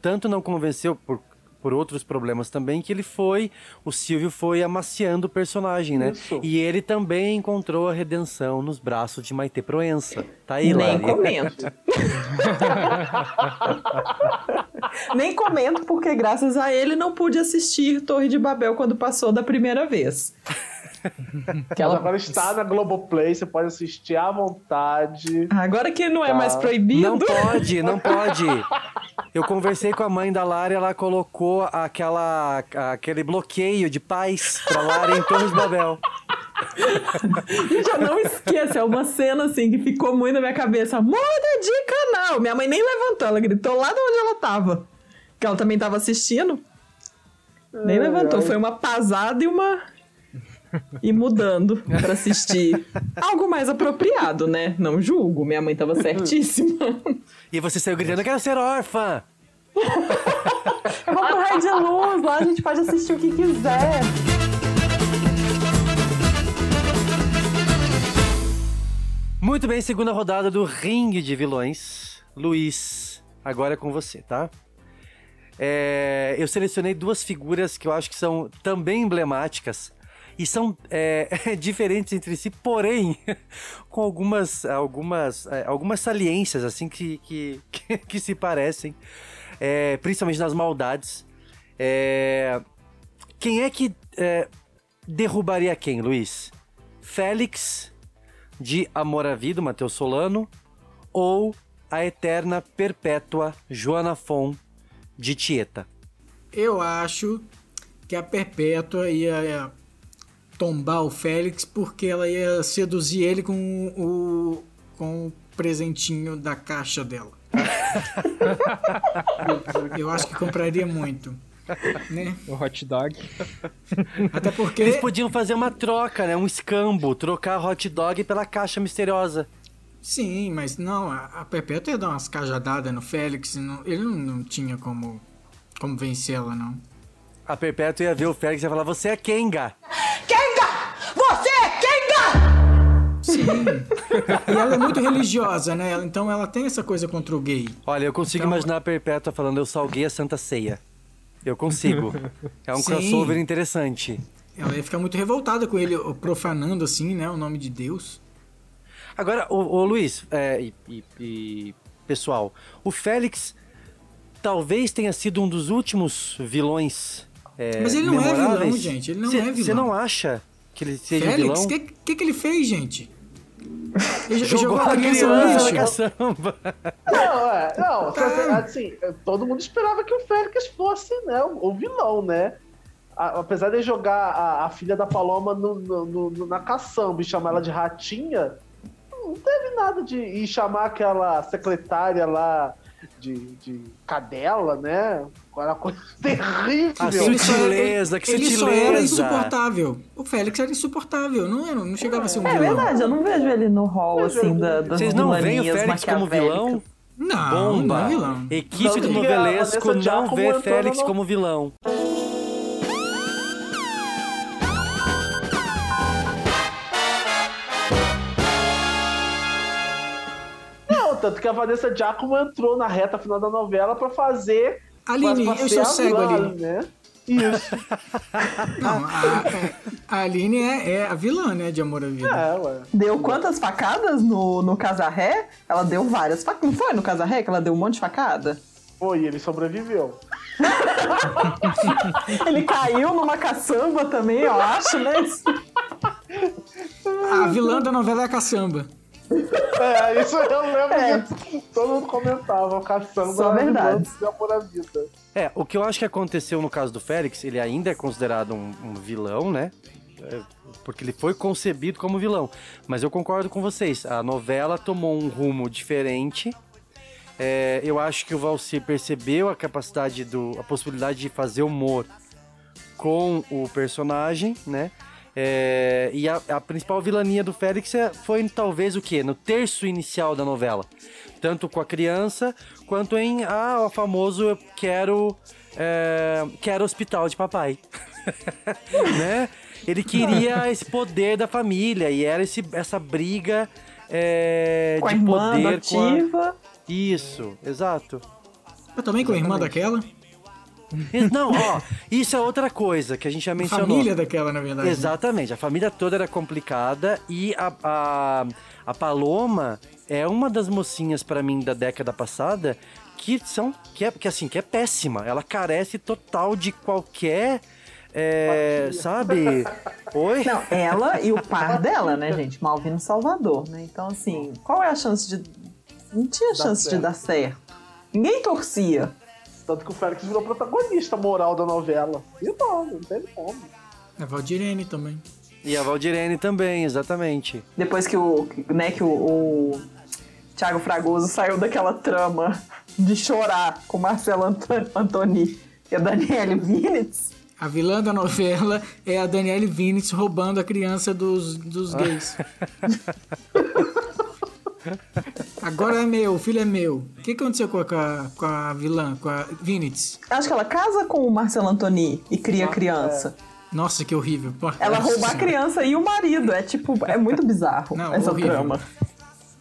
tanto não convenceu por, por outros problemas também que ele foi, o Silvio foi amaciando o personagem, né? Isso. E ele também encontrou a redenção nos braços de Maite Proença. Tá aí, Nem Lari. comento. Nem comento porque graças a ele não pude assistir Torre de Babel quando passou da primeira vez. Mas agora está na Globoplay, você pode assistir à vontade. Agora que não é Tá. mais proibido. Não pode, não pode. Eu conversei com a mãe da Lara, ela colocou aquela, aquele bloqueio de paz pra Lara em Torre de Babel. Já não esqueça, é uma cena assim que ficou muito na minha cabeça. Muda de canal! Minha mãe nem levantou, ela gritou lá de onde ela tava. Que ela também tava assistindo. Nem Ai, levantou, ai. foi uma pasada e uma. E mudando pra assistir. Algo mais apropriado, né? Não julgo, minha mãe tava certíssima. E você saiu gritando, eu quero ser órfã! Eu vou pro Raio de Luz, lá a gente pode assistir o que quiser. Muito bem, segunda rodada do Ringue de Vilões. Luiz, agora é com você, tá? É, eu selecionei duas figuras que eu acho que são também emblemáticas e são é, diferentes entre si, porém com algumas algumas é, algumas saliências assim que que, que, se parecem, é, principalmente nas maldades. É, quem é que é, derrubaria quem, Luiz? Félix de Amor à Vida, Matheus Solano, ou a eterna perpétua Joana Fon de Tieta? Eu acho que a Perpétua ia tombar o Félix porque ela ia seduzir ele com o, com o presentinho da caixa dela. Eu acho que compraria muito. Né? O hot dog. Até porque. Eles podiam fazer uma troca, né? Um escambo, trocar hot dog pela caixa misteriosa. Sim, mas não, a, a Perpétua ia dar umas cajadadas no Félix. não- ele não, não tinha como, como vencê-la, não. A Perpétua ia ver o Félix e ia falar: Você é Kenga. Kenga! Você é Kenga! Sim. e ela é muito religiosa, né? Ela- Então ela tem essa coisa contra o gay. Olha, eu consigo Então- imaginar a Perpétua falando: Eu salguei a Santa Ceia. Eu consigo. É um Sim. crossover interessante. Ela ia ficar muito revoltada com ele profanando, assim, né? O nome de Deus. Agora, ô, ô, Luiz, é, e, e- e, pessoal, o Félix talvez tenha sido um dos últimos vilões. É, Mas ele não é vilão, memoráveis. gente, ele não Cê- é vilão. Você não acha que ele seja Félix, vilão? o que, que, que ele fez, gente? Ele jo- Jogou jogou a criança criança no caçamba. Não, é, não, Tá. assim, todo mundo esperava que o Félix fosse, né, o, o vilão, né? A- apesar de jogar a, a filha da Paloma no- no- no- no- na caçamba e chamar ela de ratinha, não teve nada de. E chamar aquela secretária lá de, de cadela, né? Era uma coisa terrível. A Ele só era- sutileza, que ele só sutileza. era insuportável. O Félix era insuportável, não, era, não chegava a ser um É vilão. verdade, eu não vejo ele no hall, assim, da, das Vocês não veem o Félix como vilão? Não, Bomba. não é vilão. Equipe do diga, novelesco não vê Félix no- como vilão. Não, tanto que a Vanessa Giacomo entrou na reta final da novela pra fazer. Aline, eu sou cego, vilã, Aline. Né? Isso. Não, a, é, a Aline é, é a vilã, né, de Amor à Vida. É, ué. Deu quantas facadas no, no Casarré? Ela deu várias facadas. Não foi no Casarré que ela deu um monte de facada? Foi, ele sobreviveu. Ele caiu numa caçamba também, eu acho, né? A vilã da novela é a caçamba. É, isso eu lembro É. que todo mundo comentava, caçamba Só verdade. de amor à vida. É, o que eu acho que aconteceu no caso do Félix, ele ainda é considerado um, um vilão, né? É, Porque ele foi concebido como vilão. Mas eu concordo com vocês, a novela tomou um rumo diferente. É, eu acho que o Valci percebeu a capacidade do. a possibilidade de fazer humor com o personagem, né? É, e a, a principal vilania do Félix é- foi talvez o quê? No terço inicial da novela. Tanto com a criança, quanto em ah, o famoso eu quero, é, quero hospital de papai. né? Ele queria esse poder da família e era esse, essa briga é, Com a de irmã poder com a... Isso, exato. Eu também com a irmã daquela. Não, ó, isso é outra coisa que a gente já A mencionou. família daquela, na verdade. né? Exatamente, a família toda era complicada e a, a, a Paloma é uma das mocinhas pra mim da década passada que são que é que assim que é péssima. Ela carece total de qualquer é, sabe? Oi? Não, ela e o par dela, né, gente? Malvino Salvador, né? Então, assim, qual é a chance de. Não tinha chance de certo. dar certo. Ninguém torcia. Tanto que o Félix virou protagonista moral da novela. E não, não teve como. A Valdirene também. E a Valdirene também, exatamente. Depois que o, né, que o, o Thiago Fragoso saiu daquela trama de chorar com Marcelo Anto- Antoni e a Daniele Vinitz. A vilã da novela é a Danielle Vinitz roubando a criança dos, dos gays. Agora é meu, o filho é meu. O que aconteceu com a, com a, vilã, com a Vinitz? Acho que ela casa com o Marcelo Antoni e cria criança. Nossa, que horrível. Ela nossa rouba a criança e o marido. É tipo, é muito bizarro Não, essa horrível. trama.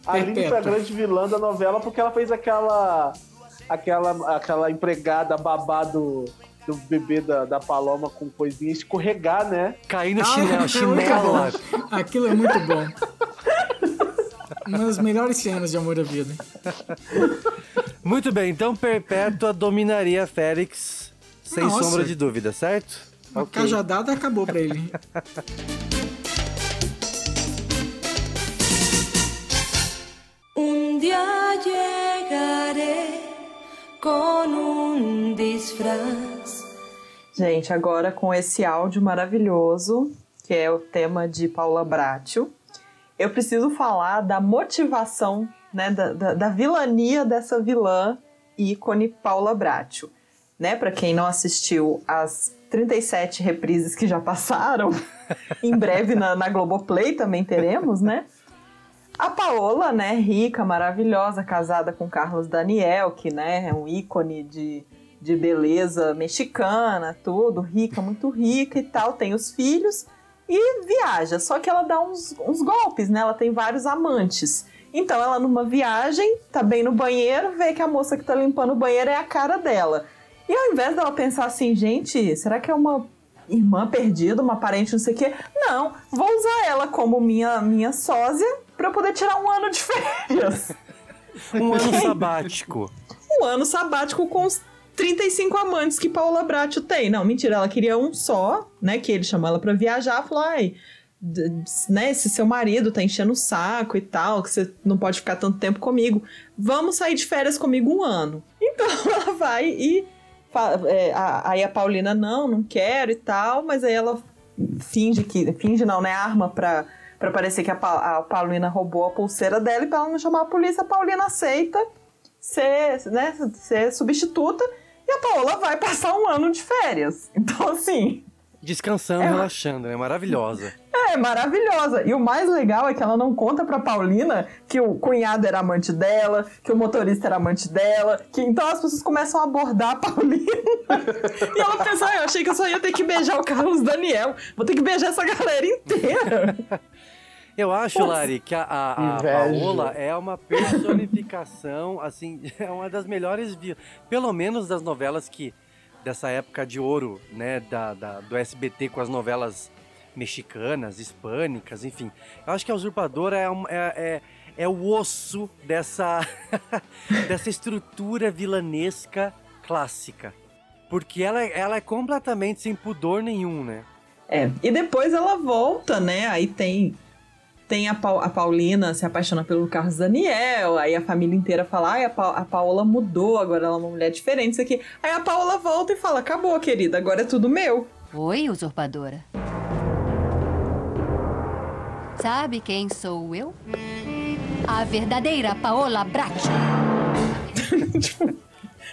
A Aline foi a grande vilã da novela porque ela fez aquela. aquela, aquela empregada babá do, do bebê da, da Paloma com coisinha escorregar, né? Cair no Ah, chinelo, é chinelo. Aquilo é muito bom. Uma das melhores cenas de Amor à Vida. Muito bem, então Perpétua dominaria Félix, sem Nossa. sombra de dúvida, certo? Uma Ok. cajadada acabou pra ele. Día llegaré con un disfraz. Gente, agora com esse áudio maravilhoso, que é o tema de Paula Bracho, eu preciso falar da motivação, né, da, da, da vilania dessa vilã ícone Paula Bracho. Né, para quem não assistiu as 37 reprises que já passaram, em breve na, na Globoplay também teremos, né? A Paola, né, rica, maravilhosa, casada com Carlos Daniel, que né, é um ícone de, de beleza mexicana, tudo, rica, muito rica e tal, tem os filhos e viaja. Só que ela dá uns, uns golpes, né? Ela tem vários amantes. Então ela numa viagem, tá bem no banheiro, vê que a moça que tá limpando o banheiro é a cara dela. E ao invés dela pensar assim, gente, será que é uma irmã perdida, uma parente, não sei o quê? Não, vou usar ela como minha, minha sósia pra eu poder tirar um ano de férias. Um ano sabático. um ano sabático com os 35 amantes que Paula Bracho tem. Não, mentira, ela queria um só, né? Que ele chamou ela pra viajar, falou, ai, né, se seu marido tá enchendo o saco e tal, que você não pode ficar tanto tempo comigo, vamos sair de férias comigo um ano. Então ela vai e é, aí a Paulina, não, não quero e tal, mas aí ela finge que, finge não, né, arma pra, pra parecer que a, a Paulina roubou a pulseira dela e pra ela não chamar a polícia, a Paulina aceita ser, né, ser substituta e a Paola vai passar um ano de férias. Então, assim, Descansando, É. relaxando, né? Maravilhosa. é maravilhosa. E o mais legal é que ela não conta pra Paulina que o cunhado era amante dela, que o motorista era amante dela, que então as pessoas começam a abordar a Paulina. e ela pensa, ah, eu achei que eu só ia ter que beijar o Carlos Daniel. Vou ter que beijar essa galera inteira. Eu acho. Lari, que a, a, a. Paola é uma personificação, assim, é uma das melhores, pelo menos das novelas que, dessa época de ouro, né, da, da- do SBT com as novelas mexicanas, hispânicas, enfim. Eu acho que a Usurpadora é, um- é, é, é o osso dessa, dessa estrutura vilanesca clássica. Porque ela, ela é completamente sem pudor nenhum, né? É, e depois ela volta, né? Aí tem tem a, Pau- a Paulina se apaixona pelo Carlos Daniel, aí a família inteira fala, ai, a, Pa- a Paola mudou, agora ela é uma mulher diferente, isso aqui. Aí a Paola volta e fala, acabou, querida, agora é tudo meu. Oi, usurpadora. Sabe quem sou eu? A verdadeira Paola Bracho.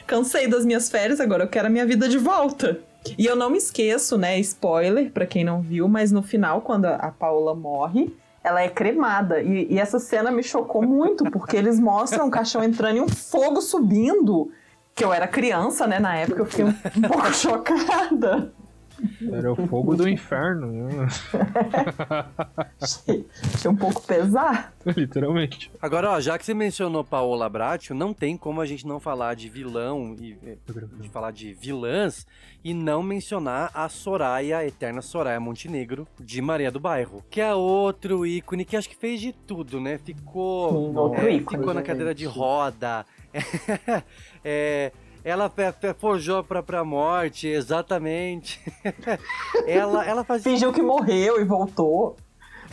Cansei das minhas férias, agora eu quero a minha vida de volta. E eu não me esqueço, né? Spoiler pra quem não viu, mas no final, quando a a Paola morre, ela é cremada. E, e essa cena me chocou muito, porque eles mostram o caixão entrando e um fogo subindo. Que eu era criança, né? Na época eu fiquei um, pouco chocada. Era o fogo do inferno, né? Achei, achei um pouco pesado. Literalmente. Agora, ó, já que você mencionou Paola Bracho, não tem como a gente não falar de vilão e eh, de falar de vilãs e não mencionar a Soraya, a eterna Soraya Montenegro, de Maria do Bairro, que é outro ícone que acho que fez de tudo, né? Ficou, Sim, outro é, ícone, ficou na gente. cadeira de roda. É, ela forjou pra, pra morte, exatamente. ela, ela fazia Fingiu que morreu e voltou.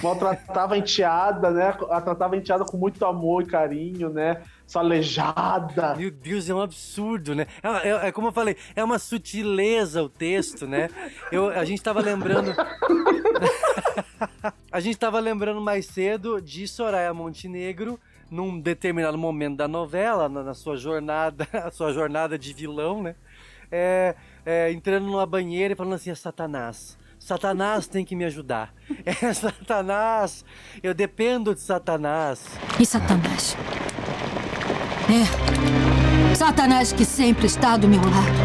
Maltratava a enteada, né? Ela tratava a enteada com muito amor e carinho, né? Só aleijada. Meu Deus, é um absurdo, né? É, é- é como eu falei, é uma sutileza o texto, né? Eu, a gente tava lembrando. a gente tava lembrando mais cedo de Soraya Montenegro num determinado momento da novela, na, na sua jornada, a sua jornada de vilão, né? É, é, entrando numa banheira e falando assim: é Satanás. Satanás tem que me ajudar. É Satanás. Eu dependo de Satanás. E Satanás? É. Satanás que sempre está do meu lado.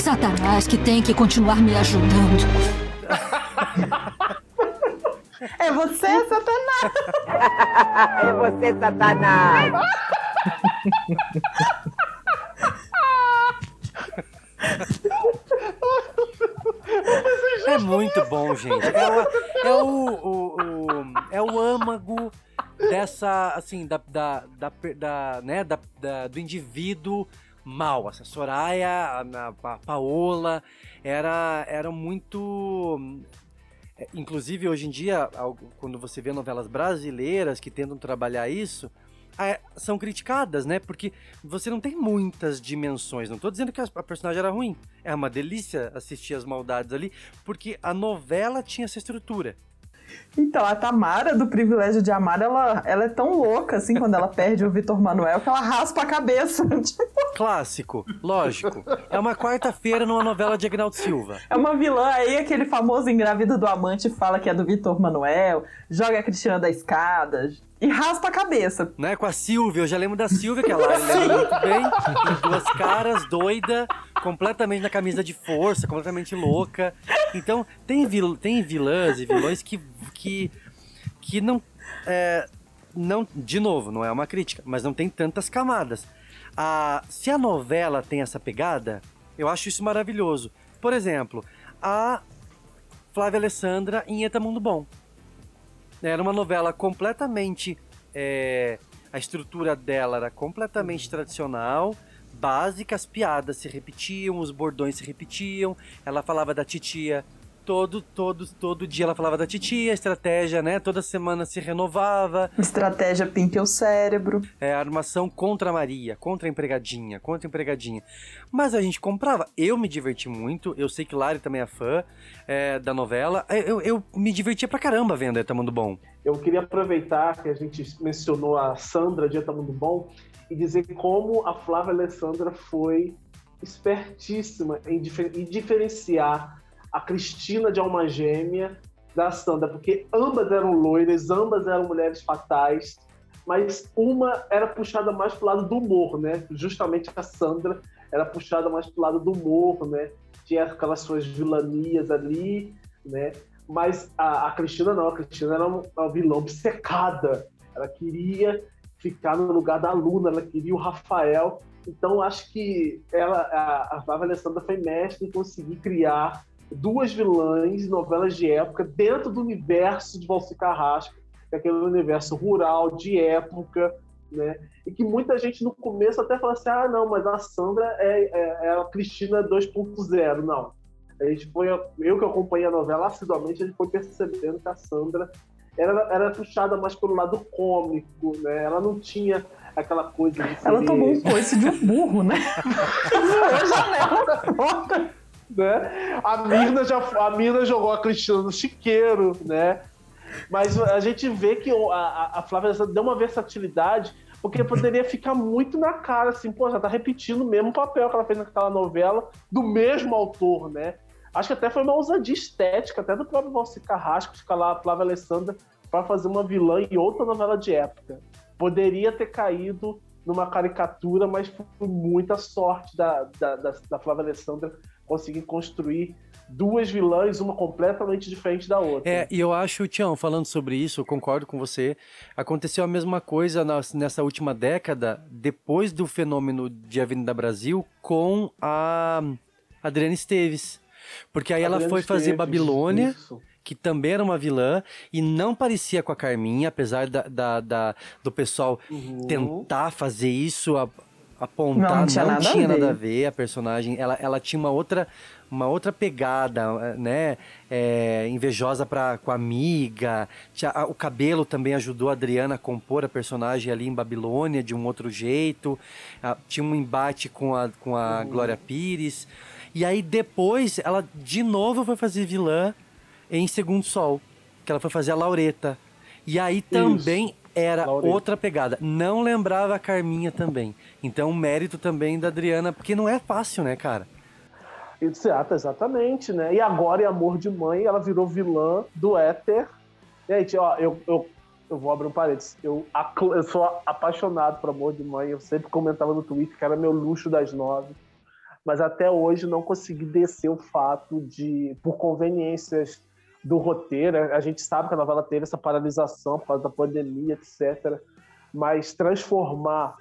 Satanás que tem que continuar me ajudando. É você, Satanás! É você, Satanás! É muito bom, gente. É o, é o, o- o- é o âmago dessa, assim, da, da, da, da, né, da, da- do indivíduo mal. Assim, a Soraya, a, a- a Paola, era, era muito... é, Inclusive, hoje em dia, quando você vê novelas brasileiras que tentam trabalhar isso, são criticadas, né? Porque você não tem muitas dimensões. Não tô dizendo que a personagem era ruim. É uma delícia assistir as maldades ali, porque a novela tinha essa estrutura. Então, a Tamara, do Privilégio de Amar, ela, ela é tão louca, assim, quando ela perde o Vitor Manuel, que ela raspa a cabeça. Tipo, Clássico, lógico. É uma quarta-feira numa novela de Agnaldo Silva. é uma vilã aí, aquele famoso engravida do amante fala que é do Vitor Manuel, joga a Cristina da escada e raspa a cabeça. Né, com a Silvia, eu já lembro da Silvia, que a Lari lembra muito bem. Em duas caras, doida, completamente na camisa de força, completamente louca. Então, tem, vil, tem vilãs e vilões que, que, que não, é, não. De novo, não é uma crítica, mas não tem tantas camadas. A, se a novela tem essa pegada, eu acho isso maravilhoso. Por exemplo, a Flávia Alessandra em Eta Mundo Bom. Era uma novela completamente. é, a estrutura dela era completamente tradicional, básica, as piadas se repetiam, os bordões se repetiam. Ela falava da titia todo, todo, todo dia ela falava da titia, a estratégia, né? Toda semana se renovava. Estratégia pinta o cérebro. É, armação contra a Maria, contra a empregadinha, contra a empregadinha. Mas a gente comprava. Eu me diverti muito. Eu sei que Lari também é fã é, da novela. Eu, eu me divertia pra caramba vendo Eta Mundo Bom. Eu queria aproveitar que a gente mencionou a Sandra de Eta Mundo Bom e dizer como a Flávia Alessandra foi espertíssima em, difer- em diferenciar a Cristina de Alma Gêmea da Sandra, porque ambas eram loiras, ambas eram mulheres fatais, mas uma era puxada mais pro lado do humor, né? Justamente a Sandra era puxada mais pro lado do humor, né? Tinha aquelas suas vilanias ali, né? Mas a, a Cristina não, a Cristina era uma, vilã obcecada. Ela queria ficar no lugar da Luna, ela queria o Rafael. Então acho que ela, a, a Flávia Alessandra foi mestre em conseguir criar duas vilãs, novelas de época, dentro do universo de Valci Carrasco, que é aquele universo rural, de época, né? E que muita gente no começo até fala assim: ah, não, mas a Sandra é, é, é a Cristina 2.0. Não. A gente foi, eu que acompanhei a novela assiduamente, a gente foi percebendo que a Sandra era, era puxada mais pelo lado cômico, né? Ela não tinha aquela coisa de Ela tomou um coice de um burro, né? A janela da porta. Né? A Mirna já a Mirna jogou a Cristina no chiqueiro, né? Mas a gente vê que a, a- Flávia deu uma versatilidade, porque poderia ficar muito na cara, assim, pô, já tá repetindo o mesmo papel que ela fez naquela novela, do mesmo autor, né? Acho que até foi uma ousadia estética, até do próprio Valci Carrasco, ficar lá a Flávia Alessandra para fazer uma vilã em outra novela de época. Poderia ter caído numa caricatura, mas foi muita sorte da, da, da, da Flávia Alessandra conseguir construir duas vilãs, uma completamente diferente da outra. É, e eu acho, Tião, falando sobre isso, eu concordo com você. Aconteceu a mesma coisa nessa última década, depois do fenômeno de Avenida Brasil, com a Adriana Esteves. Porque aí ela Adriana foi fazer Esteves, Babilônia, isso. que também era uma vilã, e não parecia com a Carminha, apesar da, da- da- do pessoal Uhum. tentar fazer isso, a- apontar, Não, não tinha nada a ver. nada a ver a personagem. Ela, ela tinha uma outra, uma outra pegada, né? É, invejosa pra, com a amiga. Tinha- a- o cabelo também ajudou a Adriana a compor a personagem ali em Babilônia de um outro jeito. Ah, tinha um embate com a, com a Glória Pires. E aí depois ela de novo foi fazer vilã em Segundo Sol, que ela foi fazer a Laureta. E aí também era outra pegada. Não lembrava a Carminha também. Então, mérito também da Adriana, porque não é fácil, né, cara? Exato, exatamente, né? E agora, em Amor de Mãe, ela virou vilã do Éter. Gente, ó, eu, eu, eu vou abrir um parênteses. Eu, eu sou apaixonado por Amor de Mãe. Eu sempre comentava no Twitter que era meu luxo das nove. Mas até hoje não consegui descer o fato de, por conveniências do roteiro. A gente sabe que a novela teve essa paralisação por causa da pandemia, etc. Mas transformar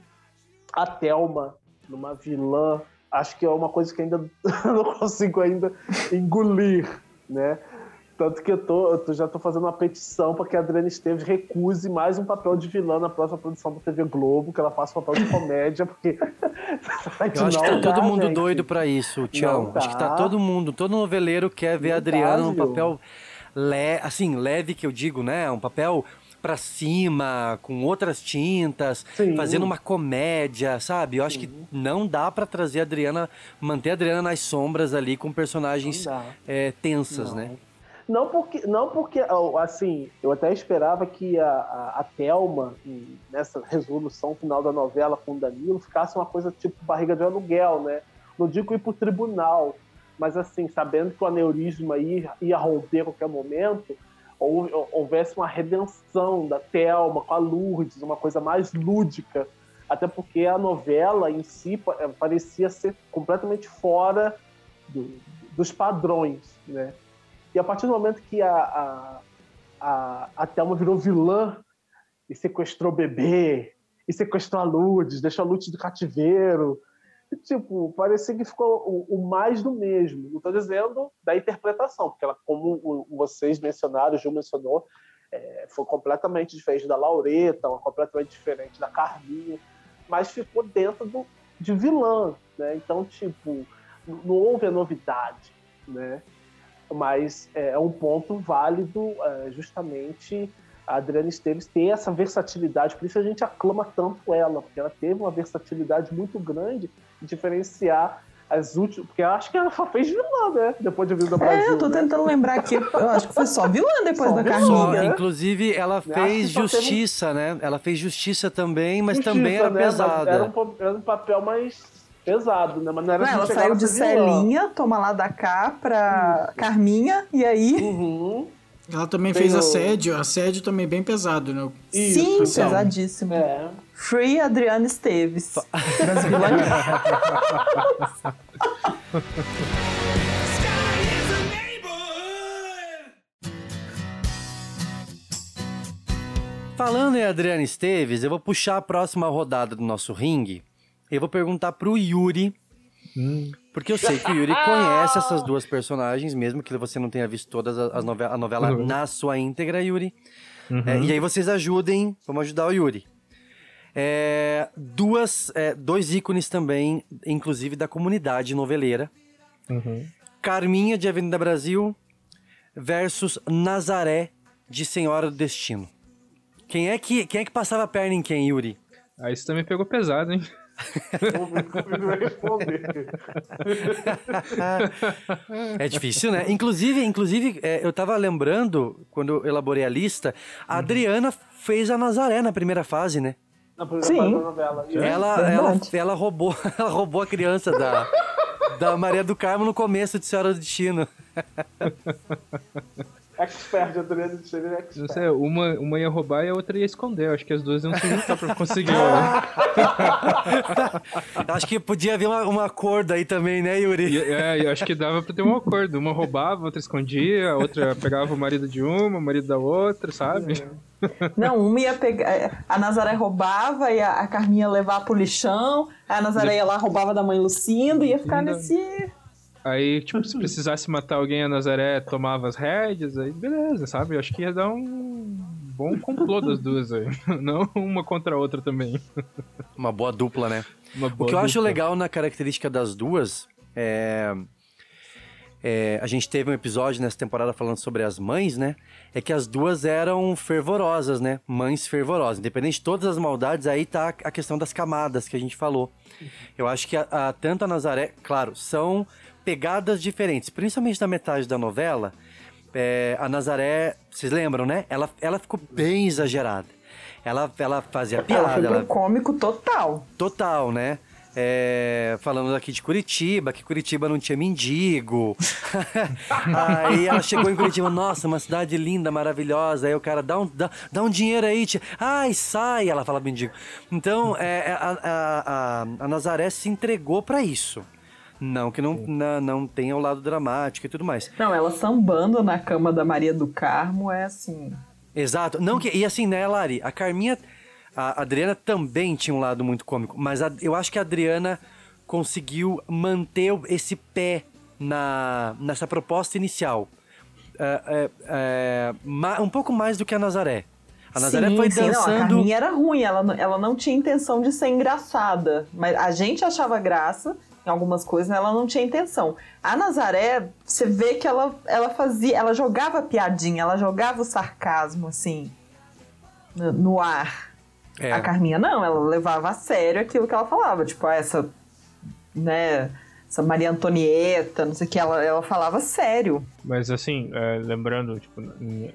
a Thelma numa vilã, acho que é uma coisa que ainda não consigo ainda engolir, né? Tanto que eu, tô, eu já tô fazendo uma petição para que a Adriana Esteves recuse mais um papel de vilã na próxima produção da TV Globo, que ela faça um papel de comédia, porque. Eu acho que tá todo mundo gente. doido pra isso, Tião. Acho que tá todo mundo, todo noveleiro quer ver a Adriana Gil. papel le, assim, leve que eu digo, né? Um papel pra cima, com outras tintas, Sim. fazendo uma comédia, sabe? Eu acho que não dá pra trazer a Adriana, manter a Adriana nas sombras ali com personagens é, tensas, Não. né? Não porque, não porque, assim, eu até esperava que a, a, a Thelma, nessa resolução final da novela com o Danilo, ficasse uma coisa tipo barriga de aluguel, né? Não digo ir pro tribunal, mas assim, sabendo que o aneurisma ia, ia romper a qualquer momento, ou, ou- houvesse uma redenção da Thelma com a Lourdes, uma coisa mais lúdica, até porque a novela em si eh, parecia ser completamente fora do- dos padrões, né? E a partir do momento que a, a, a, a Thelma virou vilã e sequestrou o bebê, e sequestrou a Lourdes, deixou a Lourdes do cativeiro, tipo, parecia que ficou o, o mais do mesmo. Não estou dizendo da interpretação, porque ela, como vocês mencionaram, o Gil mencionou, é, foi completamente diferente da Laureta, completamente diferente da Carminha, mas ficou dentro do, de vilã, né? Então, tipo, não houve a novidade, né? Mas é um ponto válido é, justamente a Adriana Esteves ter essa versatilidade, por isso a gente aclama tanto ela, porque ela teve uma versatilidade muito grande de diferenciar as últimas, porque eu acho que ela só fez vilã, né? Depois de Vida Brasil. É, eu tô né? tentando lembrar aqui. Eu acho que foi só vilã depois Só da vilã. Carminha. inclusive, ela fez só teve- justiça, né? Ela fez justiça também, mas Justiça, também era né? Pesada. Era um, era um papel mais pesado, né? Mas não era Não, ela saiu de ser vilã. Celinha, toma lá da cá pra Carminha, e aí. Uhum. Ela também Tem fez o- assédio, assédio também bem pesado, né? Sim, então. pesadíssimo. É. Free Adriana Esteves. Vilãs. Falando em Adriana Esteves, eu vou puxar a próxima rodada do nosso ringue. Eu vou perguntar pro Yuri. Porque eu sei que o Yuri conhece essas duas personagens, mesmo que você não tenha visto todas as as nove- a novela Uhum. na sua íntegra, Yuri. Uhum. É, e aí vocês ajudem, vamos ajudar o Yuri. É, duas, é, dois ícones também, inclusive da comunidade noveleira. Uhum. Carminha de Avenida Brasil versus Nazaré de Senhora do Destino. Quem é que, quem é que passava a perna em quem, Yuri? Aí você também pegou pesado, hein? É difícil, né? Inclusive, inclusive é, eu tava lembrando, quando eu elaborei a lista, a Adriana fez a Nazaré na primeira fase, né? Na primeira Sim. novela. Ela, ela, verdade. ela, roubou, ela roubou a criança da, da Maria do Carmo no começo de Senhora do Destino. Expert, Adriano de Xavier Não expert. sei, uma, uma ia roubar e a outra ia esconder. Eu Acho que as duas iam se juntar pra conseguir. ó. Acho que podia haver uma, uma acordo aí também, né, Yuri? E, é, eu acho que dava pra ter um acordo. Uma roubava, a outra escondia, a outra pegava o marido de uma, o marido da outra, sabe? Não, uma ia pegar. A Nazaré roubava e a, a Carminha ia levar pro lixão. A Nazaré ia lá, roubava da mãe Lucinda e ia ficar nesse. Aí, tipo, se precisasse matar alguém, a Nazaré tomava as rédeas, aí beleza, sabe? Eu acho que ia dar um bom complô das duas aí. Não uma contra a outra também. Uma boa dupla, né? Uma O boa que eu acho legal na característica das duas é, é, A gente teve um episódio nessa temporada falando sobre as mães, né? É que as duas eram fervorosas, né? Mães fervorosas. Independente de todas as maldades, aí tá a questão das camadas que a gente falou. Eu acho que a, a- tanto a Nazaré, claro, são pegadas diferentes, principalmente na metade da novela. é, a Nazaré, vocês lembram, né? Ela, ela ficou bem exagerada. Ela, ela fazia Ela piada, foi ela, cômico total. Total, né? É, falando aqui de Curitiba, que Curitiba não tinha mendigo. aí ela chegou em Curitiba, nossa, uma cidade linda, maravilhosa. Aí o cara dá um, dá, dá um dinheiro aí, tia. ai, sai, ela fala mendigo. Então, é, a, a, a, a Nazaré se entregou pra isso. Não que não, na- não tenha o lado dramático e tudo mais. Não, ela sambando na cama da Maria do Carmo é assim. Exato. Não que, e assim, né, Lari? A Carminha. A Adriana também tinha um lado muito cômico, mas a- eu acho que a Adriana conseguiu manter esse pé na, nessa proposta inicial. É, é, é, um pouco mais do que a Nazaré. A Nazaré sim, foi sim, Não, a dançando. Carminha era ruim, ela, ela não tinha intenção de ser engraçada. Mas a gente achava graça em algumas coisas, ela não tinha intenção. A Nazaré, você vê que ela, ela fazia, ela jogava piadinha, ela jogava o sarcasmo, assim, no, no ar. É. A Carminha não, ela levava a sério aquilo que ela falava. Tipo, ah, essa, né, essa Maria Antonieta, não sei o que, ela, ela falava sério. Mas assim, é, lembrando, tipo,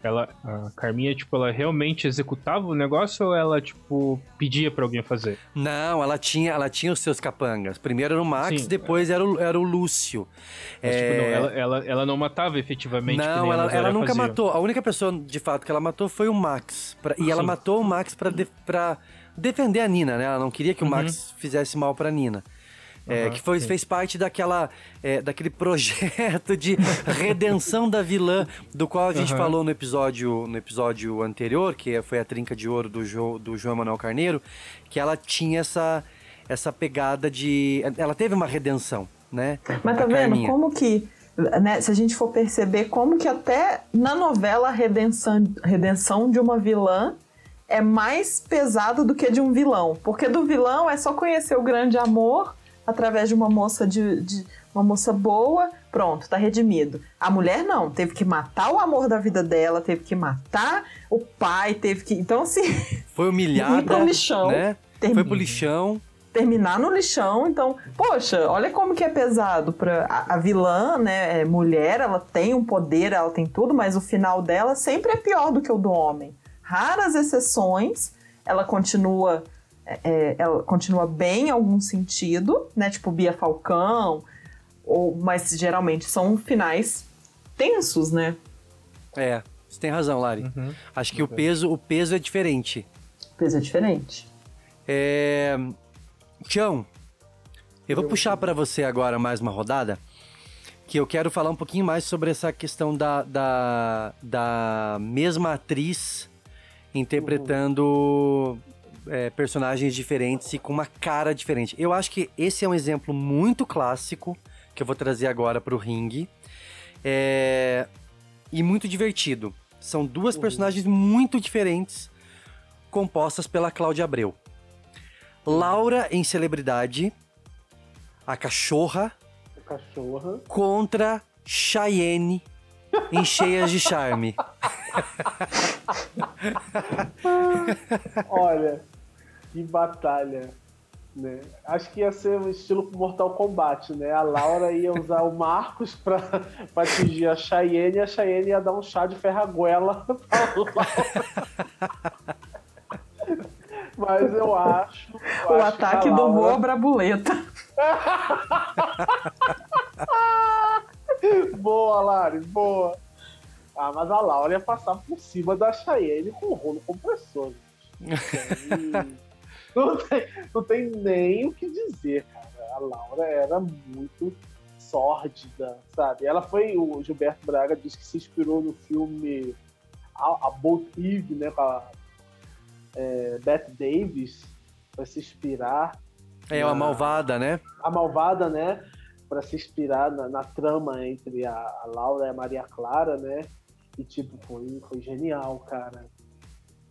ela, a Carminha, tipo, ela realmente executava o negócio ou ela, tipo, pedia pra alguém fazer? Não, ela tinha, ela tinha os seus capangas. Primeiro era o Max, Sim, depois era, o, era o Lúcio. Mas, tipo, É, não, ela, ela, ela não matava efetivamente. Não, ela, ela nunca fazia. matou. A única pessoa, de fato, que ela matou foi o Max. Pra- e ela matou o Max pra, de- pra defender a Nina, né? Ela não queria que o Uhum. Max fizesse mal pra Nina. É, Aham, que foi, sim. fez parte daquela, é, daquele projeto de redenção da vilã, do qual a gente Aham. falou no episódio, no episódio anterior, que foi a trinca de ouro do, jo, do João Manuel Carneiro, que ela tinha essa, essa pegada de. Ela teve uma redenção, né? Mas tá vendo Carminha. como que, né, se a gente for perceber como que até na novela a redenção, redenção de uma vilã é mais pesada do que de um vilão. Porque do vilão é só conhecer o grande amor através de uma moça de, de- uma moça boa, pronto, tá redimido. A mulher não, teve que matar o amor da vida dela, teve que matar o pai, teve que. Então, assim, Foi humilhada, Ir pro lixão, né? termina. Foi pro lixão. terminar no lixão. Então, poxa, olha como que é pesado para a, a vilã, né? É mulher, ela tem um poder, ela tem tudo, mas o final dela sempre é pior do que o do homem. Raras exceções, ela continua é, é, ela continua bem em algum sentido, né? Tipo Bia Falcão, ou, mas geralmente são finais tensos, né? É, você tem razão, Lari. Acho que o peso, o peso é diferente. O peso é diferente. É... Tião, eu vou puxar para você agora mais uma rodada, que eu quero falar um pouquinho mais sobre essa questão da, da, da mesma atriz interpretando é, personagens diferentes e com uma cara diferente. Eu acho que esse é um exemplo muito clássico que eu vou trazer agora pro ringue. É, e muito divertido. São duas personagens muito diferentes compostas pela Cláudia Abreu. Laura em celebridade, a cachorra, Cachorra. contra Cheyenne em Cheias de Charme. Olha, que batalha. Né? Acho que ia ser um estilo Mortal Kombat, né? A Laura ia usar o Marcos pra, pra atingir a Cheyenne e a Cheyenne ia dar um chá de ferraguela pra Laura. Mas eu acho. eu o acho que a ataque do Laura- voa brabuleta. boa, Lari, boa. Ah, mas a Laura ia passar por cima da Cheyenne com o rolo compressor. gente. Não tem, não tem nem o que dizer, cara. A Laura era muito sórdida, sabe? Ela foi, o Gilberto Braga disse que se inspirou no filme A, a Boat Eve, né, com a é, Bette Davis, para se inspirar. É na- malvada, né? a malvada, né? Para se inspirar na, na trama entre a, a Laura e a Maria Clara, né? E tipo, foi, foi genial, cara.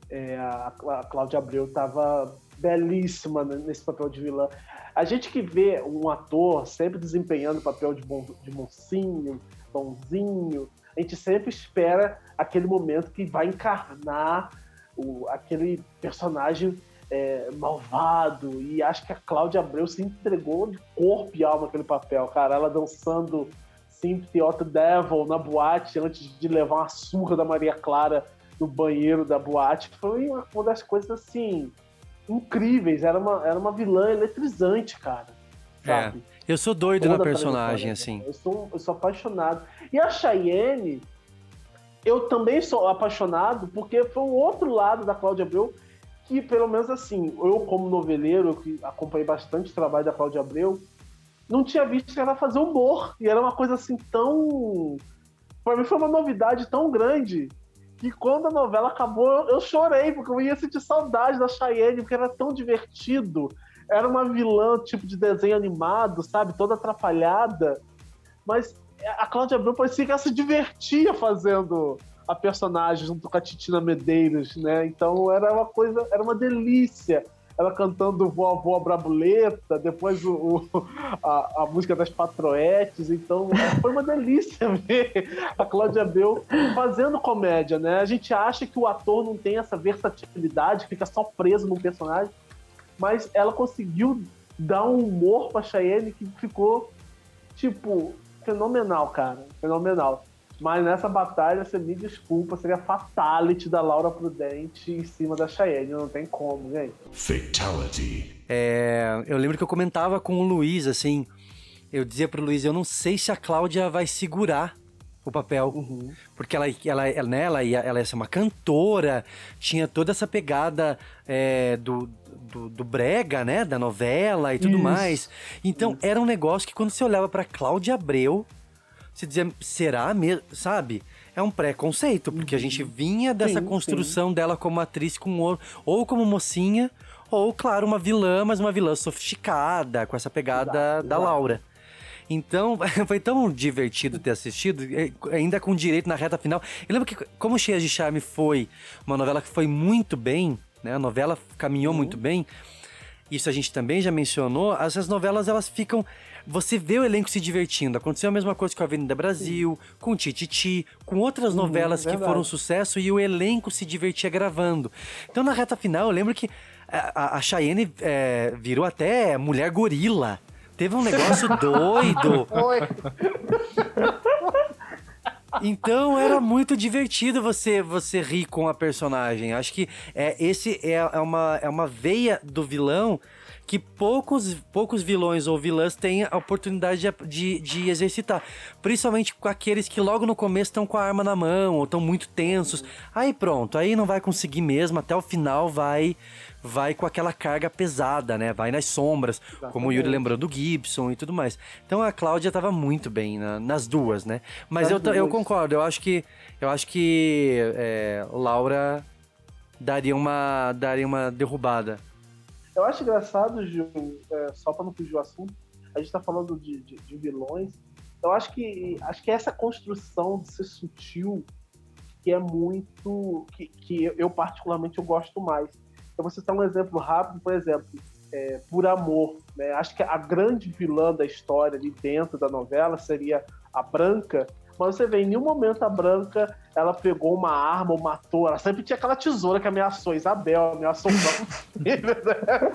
É, a, a Cláudia Abreu tava belíssima nesse papel de vilã. A gente que vê um ator sempre desempenhando o papel de, bom, de mocinho, bonzinho, a gente sempre espera aquele momento que vai encarnar o, aquele personagem é, malvado. E acho que a Cláudia Abreu se entregou de corpo e alma aquele papel, cara. Ela dançando Sympathy of the Devil na boate antes de levar uma surra da Maria Clara no banheiro da boate. Foi uma das coisas assim incríveis. Era uma, era uma vilã eletrizante, cara. Sabe? É. Eu sou doido Toda na personagem, assim. Eu sou, eu sou apaixonado. E a Cheyenne, eu também sou apaixonado porque foi um outro lado da Cláudia Abreu que, pelo menos assim, eu como noveleiro, que acompanhei bastante o trabalho da Cláudia Abreu, não tinha visto que ela fazia humor. E era uma coisa assim tão. Pra mim foi uma novidade tão grande que quando a novela acabou, eu, eu chorei, porque eu ia sentir saudade da Cheyenne, porque era tão divertido. Era uma vilã, tipo de desenho animado, sabe? Toda atrapalhada. Mas a Cláudia Abreu parecia que ela se divertia fazendo a personagem junto com a Titina Medeiros, né? Então era uma coisa, era uma delícia. Ela cantando Voa Voa Brabuleta, depois o, o- a, a música das Patroetes. Então foi uma delícia ver a Cláudia Abreu fazendo comédia, né? A gente acha que o ator não tem essa versatilidade, fica só preso num personagem, mas ela conseguiu dar um humor pra Cheyenne que ficou, tipo, fenomenal, cara. Fenomenal. Mas nessa batalha, você me desculpa, seria fatality da Laura Prudente em cima da Cheyenne. Não tem como, gente. Fatality. É, eu lembro que eu comentava com o Luiz, assim, eu dizia pro Luiz, eu não sei se a Cláudia vai segurar o papel, porque ela, ela, ela, né, ela, ia, ela ia ser uma cantora, tinha toda essa pegada é, do, do, do brega, né, da novela e tudo Isso. mais. Então, era um negócio que quando você olhava pra Cláudia Abreu, você dizia, será mesmo, sabe? É um preconceito, porque a gente vinha dessa Sim, construção dela como atriz com ou, ou como mocinha, ou, claro, uma vilã, mas uma vilã sofisticada, com essa pegada da Laura. Então, foi tão divertido ter assistido, ainda com direito na reta final. Eu lembro que, como Cheias de Charme foi uma novela que foi muito bem, né? A novela caminhou muito bem. Isso a gente também já mencionou. Essas novelas, elas ficam... Você vê o elenco se divertindo. Aconteceu a mesma coisa com a Avenida Brasil, com Tititi, com outras novelas que verdade. foram sucesso e o elenco se divertia gravando. Então, na reta final, eu lembro que a, a Cheyenne eh, virou até mulher gorila. Teve um negócio doido. Então era muito divertido você você rir com a personagem. Acho que é, esse é, é uma, é uma veia do vilão que poucos, poucos vilões ou vilãs têm a oportunidade de, de, de exercitar. Principalmente com aqueles que logo no começo estão com a arma na mão ou estão muito tensos. Aí pronto, aí não vai conseguir mesmo, até o final vai vai com aquela carga pesada, né? Vai nas sombras, como o Yuri Exatamente. lembrou do Gibson e tudo mais. Então a Cláudia tava muito bem na- nas duas, né? Mas Nas eu, ta- eu duas. concordo, eu acho que eu acho que é, Laura daria uma daria uma derrubada. Eu acho engraçado, Gil, é, só pra não fugir o assunto, a gente tá falando de, de- de vilões. Eu acho que acho que essa construção de ser sutil que é muito. que, que eu particularmente eu gosto mais. Eu vou citar um exemplo rápido, por exemplo, é, Por Amor. Né? Acho que a grande vilã da história ali dentro da novela seria a Branca. Mas você vê, em nenhum momento a Branca ela pegou uma arma ou matou. Ela sempre tinha aquela tesoura que ameaçou Isabel, ameaçou o filho, né?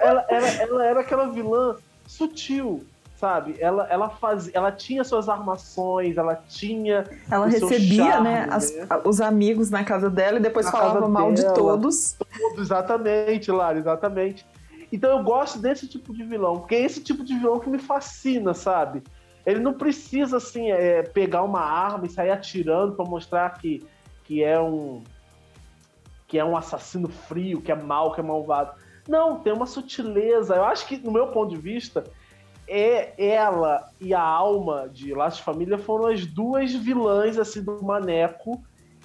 Ela, ela, ela era aquela vilã sutil, sabe? Ela, ela, fazia, ela tinha suas armações, ela tinha. Ela recebia, charme, né, as- a- os amigos na casa dela e depois Na falava mal de dela. todos. Todos, exatamente, Lara, exatamente. Então eu gosto desse tipo de vilão, porque é esse tipo de vilão que me fascina, sabe? Ele não precisa, assim, é, pegar uma arma e sair atirando pra mostrar que, que é um que é um assassino frio, que é mau, que é malvado. Não, tem uma sutileza. Eu acho que, no meu ponto de vista, é ela e a alma de Laços de Família foram as duas vilãs assim do Maneco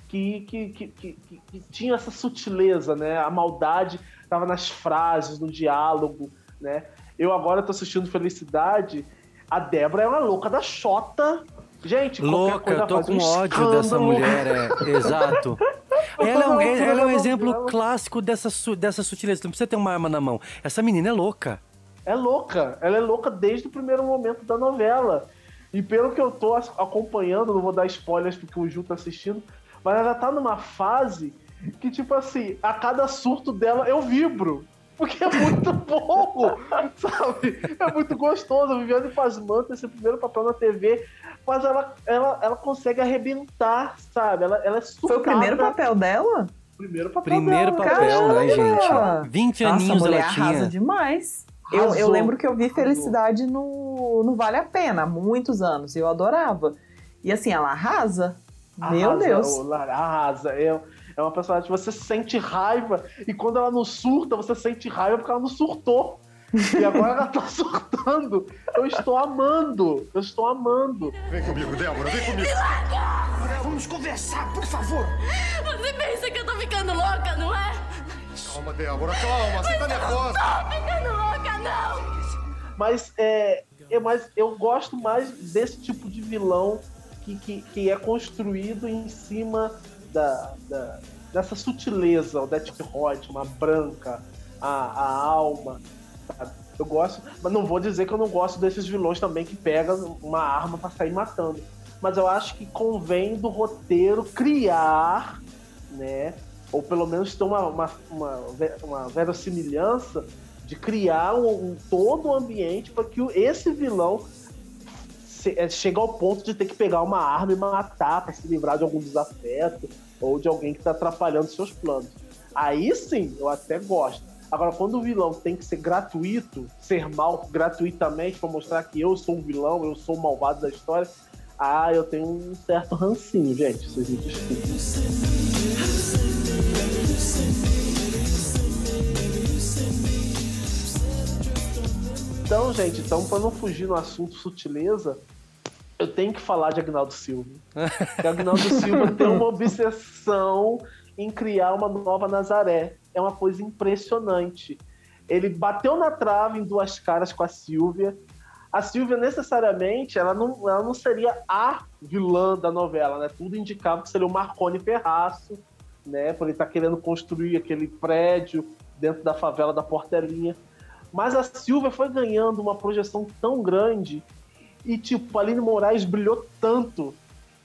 que, que, que, que, que, tinham essa sutileza, né? A maldade estava nas frases, no diálogo, né? Eu agora tô assistindo Felicidade, a Débora é uma louca da Xota. Gente, Louca, eu tô com um ódio dessa escândalo. mulher, é, exato. Ela é um, ela é um exemplo clássico dessa, dessa sutileza. Não precisa ter uma arma na mão. Essa menina é louca. É louca. Ela é louca desde o primeiro momento da novela. E pelo que eu tô acompanhando, não vou dar spoilers porque o Ju tá assistindo, mas ela tá numa fase que, tipo assim, a cada surto dela eu vibro. Porque é muito bom, sabe? É muito gostoso. A Viviane faz manta esse primeiro papel na TV, mas ela, ela, ela consegue arrebentar, sabe? Ela, ela é Foi o primeiro papel dela? Primeiro papel Primeiro dela. papel, né, Caramba! gente? 20 Nossa, aninhos a mulher ela tinha. arrasa demais. Eu, eu lembro que eu vi Felicidade no, no Vale a Pena, há muitos anos, e eu adorava. E assim, ela arrasa. Meu Arrasa, Deus. arrasa. É, é uma personagem que você sente raiva e quando ela não surta, você sente raiva porque ela não surtou. E agora ela tá surtando. Eu estou amando. Eu estou amando. Vem comigo, Débora, vem comigo. Vamos conversar, por favor. Você pensa que eu tô ficando louca, não é? Calma, Débora, calma, você tá nervosa. Tô ficando louca, não! Mas é, é mais, eu gosto mais desse tipo de vilão que, que, que é construído em cima da, da- dessa sutileza, o Death Rod, uma branca, a, a alma. sabe? Eu gosto, mas não vou dizer que eu não gosto desses vilões também que pegam uma arma pra sair matando. Mas eu acho que convém do roteiro criar, né? Ou pelo menos ter uma, uma, uma, uma verossimilhança de criar um, um- todo o ambiente para que esse vilão é, chegue ao ponto de ter que pegar uma arma e matar para se livrar de algum desafeto ou de alguém que está atrapalhando seus planos. Aí sim, eu até gosto. Agora, quando o vilão tem que ser gratuito, ser mal gratuitamente para mostrar que eu sou um vilão, eu sou o malvado da história, ah, eu tenho um certo rancinho, gente. Vocês me desculpem. Então, gente, então para não fugir no assunto sutileza, eu tenho que falar de Agnaldo Silva. Porque Agnaldo Silva tem uma obsessão em criar uma nova Nazaré. É uma coisa impressionante. Ele bateu na trave em duas caras com a Silvia. A Silvia, necessariamente, ela não, ela não seria a vilã da novela, né? Tudo indicava que seria o Marconi Ferraço, né? Por ele estar querendo construir aquele prédio dentro da favela da Portelinha. Mas a Silvia foi ganhando uma projeção tão grande e, tipo, a Aline Moraes brilhou tanto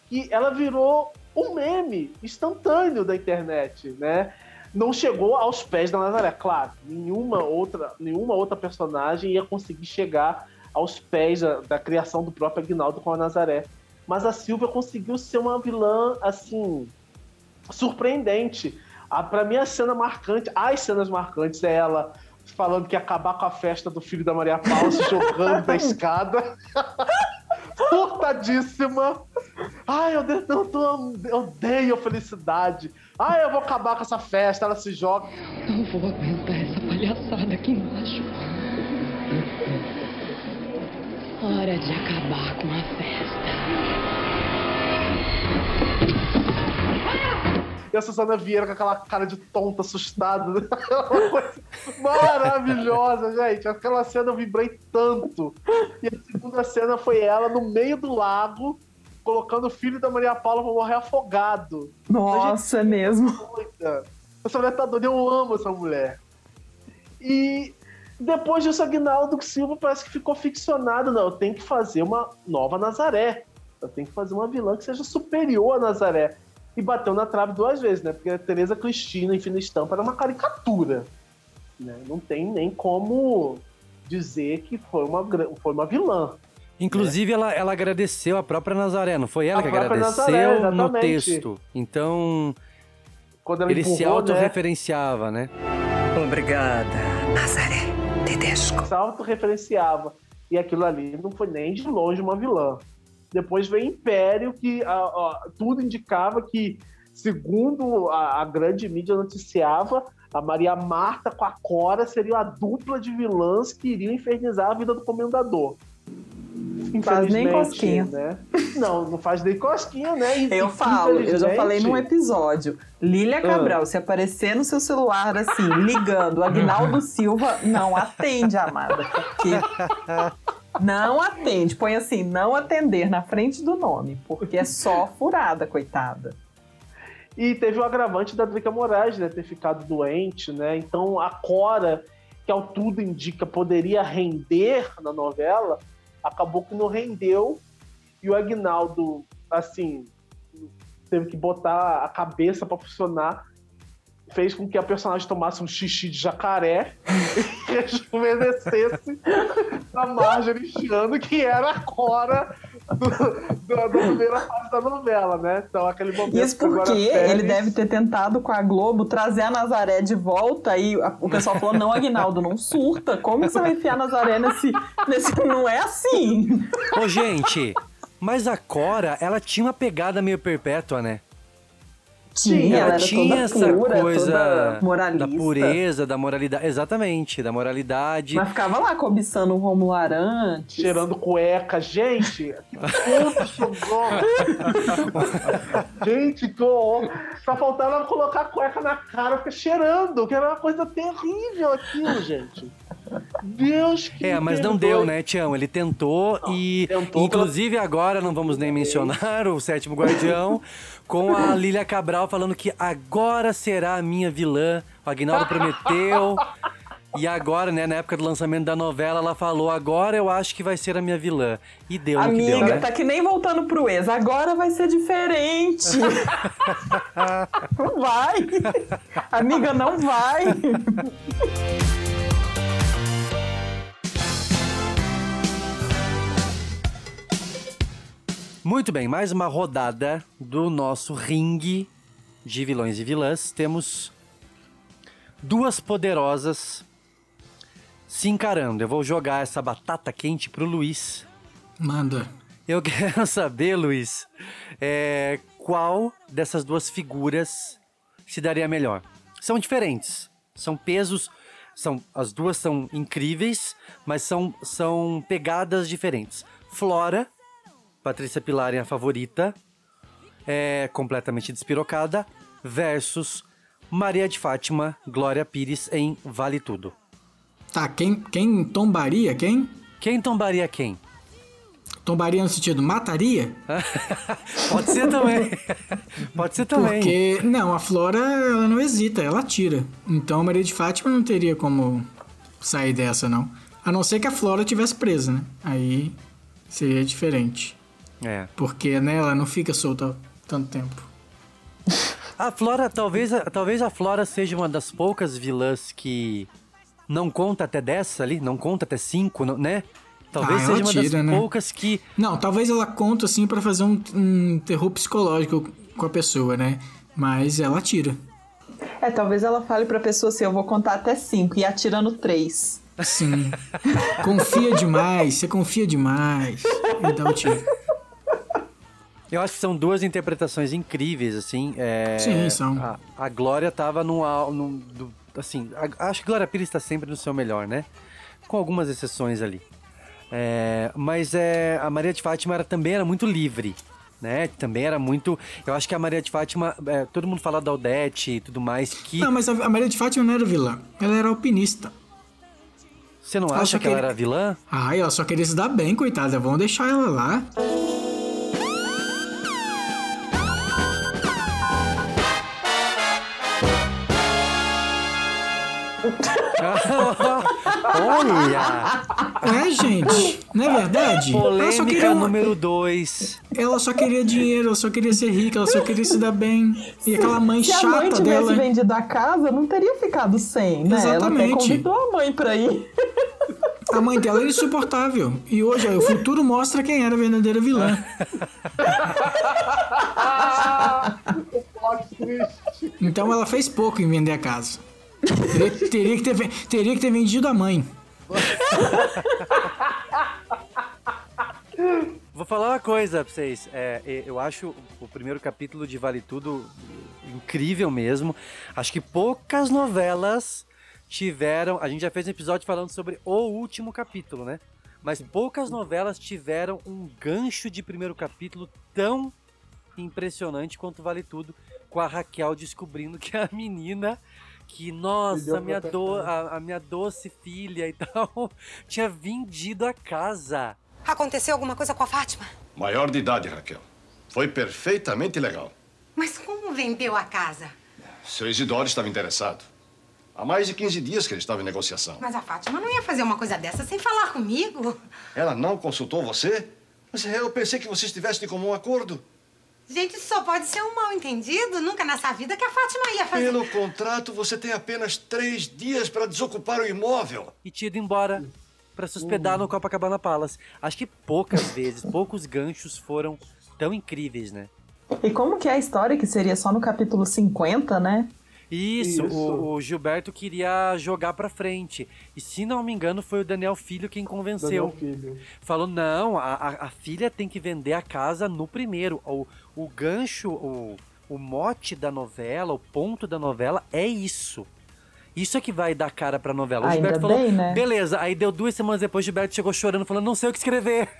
que ela virou um meme instantâneo da internet, né? Não chegou aos pés da Nazaré, claro. Nenhuma outra, nenhuma outra personagem ia conseguir chegar aos pés da, da criação do próprio Agnaldo com a Nazaré. Mas a Silvia conseguiu ser uma vilã, assim, surpreendente. A, pra mim, a cena marcante, as cenas marcantes é ela falando que ia acabar com a festa do filho da Maria Paula, se jogando da escada. Surtadíssima. Ai, eu, de- eu, tô- eu odeio felicidade. Ai, eu vou acabar com essa festa. Ela se joga. Não vou aguentar essa palhaçada aqui embaixo. Hora de acabar com a festa. E a Susana Vieira com aquela cara de tonta, assustada. Uma coisa maravilhosa, gente. Aquela cena eu vibrei tanto. E a segunda cena foi ela no meio do lago, colocando o filho da Maria Paula pra morrer afogado. Nossa, é mesmo. doida. Essa mulher tá doida, eu amo essa mulher. E depois disso, Agnaldo Silva parece que ficou ficcionado. Não, eu tenho que fazer uma nova Nazaré. Eu tenho que fazer uma vilã que seja superior a Nazaré. E bateu na trave duas vezes, né? Porque a Tereza Cristina em Fina Estampa era uma caricatura. Né? Não tem nem como dizer que foi uma, foi uma vilã. Inclusive, ela, ela agradeceu a própria Nazaré, não foi ela A que agradeceu Nazaré, no texto. Então, ele se empurrou, né? autorreferenciava, né? Obrigada, Nazaré Tedesco. se autorreferenciava. E aquilo ali não foi nem de longe uma vilã. Depois veio Império, que ah, ah, tudo indicava que, segundo a, a grande mídia noticiava, a Maria Marta com a Cora seriam a dupla de vilãs que iriam infernizar a vida do comendador. Faz nem cosquinha. Né? Não, não faz nem cosquinha, né? E- Eu e, falo, eu já falei num episódio. Lília Cabral, se aparecer no seu celular assim, ligando, Agnaldo Silva, não atende, amada. Porque não atende. Põe assim, não atender na frente do nome, porque é só furada, coitada. E teve o agravante da Drica Moraes, né? Ter ficado doente, né? Então a Cora, que ao tudo indica poderia render na novela, acabou que não rendeu. E o Agnaldo, assim, teve que botar a cabeça pra funcionar. Fez com que a personagem tomasse um xixi de jacaré e rejuvenescesse a Marjorie Chiano, que era a Cora do, do- da primeira fase da novela, né? Então, aquele momento Isso que agora porque ele deve ter tentado com a Globo trazer a Nazaré de volta e a- o pessoal falou: não, Agnaldo, não surta. Como que você vai enfiar a Nazaré nesse. nesse... Não é assim. Ô, gente, mas a Cora, ela tinha uma pegada meio perpétua, né? Tinha, ela era tinha toda essa pura, coisa da pureza, da moralidade. Exatamente, da moralidade. Mas ficava lá cobiçando o Romulo Arantes. Cheirando cueca, gente. Gosto. gente, que horror. Só faltava colocar a cueca na cara, fica cheirando, que era uma coisa terrível aquilo, gente. Deus que É, mas não deu, né, Tião? Ele tentou e, tentou inclusive, agora não vamos nem mencionar o sétimo guardião, com a Lília Cabral falando que agora será a minha vilã. O Agnaldo prometeu. E agora, né, na época do lançamento da novela, ela falou: agora eu acho que vai ser a minha vilã. E deu no que Amiga, deu, né? tá que nem voltando pro ex. Agora vai ser diferente. não vai. Amiga, não vai. Muito bem, mais uma rodada do nosso ringue de vilões e vilãs. Temos duas poderosas se encarando. Eu vou jogar essa batata quente pro Luiz. Manda. Eu quero saber, Luiz, é, qual dessas duas figuras se daria melhor. São diferentes, são pesos, são as duas são incríveis, mas são, são pegadas diferentes. Flora, Patrícia Pilar é a favorita, é completamente despirocada, versus Maria de Fátima, Glória Pires em Vale Tudo. Tá, quem, quem tombaria quem? Quem tombaria quem? Tombaria no sentido mataria? Pode ser também. Pode ser também. Porque, não, a Flora, ela não hesita, ela atira. Então a Maria de Fátima não teria como sair dessa, não. A não ser que a Flora tivesse presa, né? Aí seria diferente. É. Porque, né, ela não fica solta tanto tempo. A Flora, talvez, talvez a Flora seja uma das poucas vilãs que não conta até 10 ali, não conta até 5, não- né? Talvez Ah, seja ela uma tira, das né? poucas que. Não, talvez ela conta assim pra fazer um, um terror psicológico com a pessoa, né? Mas ela atira. É, talvez ela fale pra pessoa assim: eu vou contar até cinco e atirando três. Sim. confia demais, você confia demais. E dá o tiro. Eu acho que são duas interpretações incríveis, assim. é, Sim, são. A, a Glória tava num. au- num do- assim, a- acho que Glória Pires está sempre no seu melhor, né? Com algumas exceções ali. É, mas é, a Maria de Fátima era, também era muito livre. Né? Também era muito. Eu acho que a Maria de Fátima. é, todo mundo fala da Odete e tudo mais. Que Não, mas a a Maria de Fátima não era vilã. Ela era alpinista. Você não Ela acha que ela era vilã? Ai, ela só queria se dar bem, coitada. Vamos deixar ela lá. Olha! É, gente. Não é verdade? ela só Polêmica queria uma- número 2. Ela só queria dinheiro, ela só queria ser rica, ela só queria se dar bem. E aquela mãe Se a chata mãe tivesse dela. vendido a casa, não teria ficado sem, né? Ela até Exatamente. convidou a mãe pra ir. A mãe dela era insuportável. E hoje, ó, o futuro mostra quem era a verdadeira vilã. Então ela fez pouco em vender a casa. Teria, teria que, ter, teria que ter vendido a mãe. Vou falar uma coisa pra vocês. É, eu acho o primeiro capítulo de Vale Tudo incrível mesmo. Acho que poucas novelas tiveram. A gente já fez um episódio falando sobre o último capítulo, né? Mas poucas novelas tiveram um gancho de primeiro capítulo tão impressionante quanto Vale Tudo, com a Raquel descobrindo que a menina que, nossa, minha, do, a, a minha doce filha e tal, tinha vendido a casa. Aconteceu alguma coisa com a Fátima? Maior de idade, Raquel. Foi perfeitamente legal. Mas como vendeu a casa? Seu Isidoro estava interessado. Há mais de 15 dias que ele estava em negociação. Mas a Fátima não ia fazer uma coisa dessa sem falar comigo. Ela não consultou você? Mas eu pensei que vocês tivessem de comum acordo. Gente, isso só pode ser um mal entendido. Nunca nessa vida que a Fátima ia fazer. Pelo contrato, você tem apenas três dias para desocupar o imóvel. e tinha ido embora pra se hospedar no Copacabana Palace. Acho que poucas vezes, poucos ganchos foram tão incríveis, né? E como que é a história, que seria só no capítulo 50, né? Isso, Isso. O, o Gilberto queria jogar pra frente. E se não me engano, foi o Daniel Filho quem convenceu. Daniel Filho. Falou: não, a, a- filha tem que vender a casa no primeiro. O, o gancho, o, O mote da novela, o ponto da novela é isso. Isso é que vai dar cara pra novela. O Ainda Gilberto falou, bem, né? beleza. Aí deu duas semanas depois, o Gilberto chegou chorando, falando, não sei o que escrever.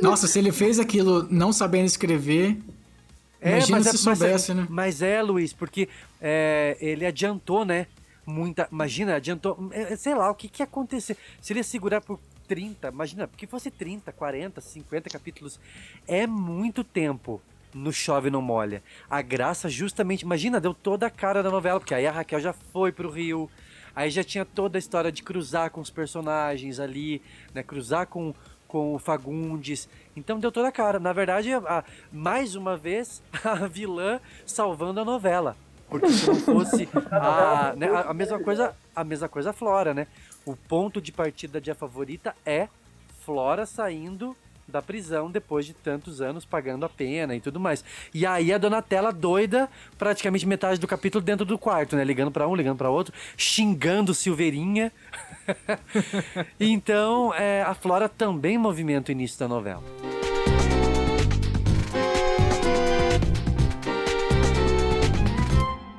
Nossa, se ele fez aquilo não sabendo escrever, imagina mas se é, soubesse, mas é, né? Mas é, Luiz, porque é, ele adiantou, né? Muita. Imagina, adiantou. é, Sei lá, o que, que ia acontecer? Se ele segurar por 30, imagina, porque fosse 30, 40, 50 capítulos, é muito tempo no Chove Não Molha. A graça, justamente, imagina, deu toda a cara da novela, porque aí a Raquel já foi pro Rio, aí já tinha toda a história de cruzar com os personagens ali, né? Cruzar com, com o Fagundes. Então deu toda a cara. Na verdade, a- mais uma vez, a vilã salvando a novela. Porque se não fosse a, né, a, mesma coisa, a mesma coisa a Flora, né? O ponto de partida de a favorita é Flora saindo da prisão depois de tantos anos pagando a pena e tudo mais. E aí a Donatella doida, praticamente metade do capítulo dentro do quarto, né? Ligando pra um, ligando pra outro, xingando Silveirinha. então, é, a Flora também movimenta o início da novela.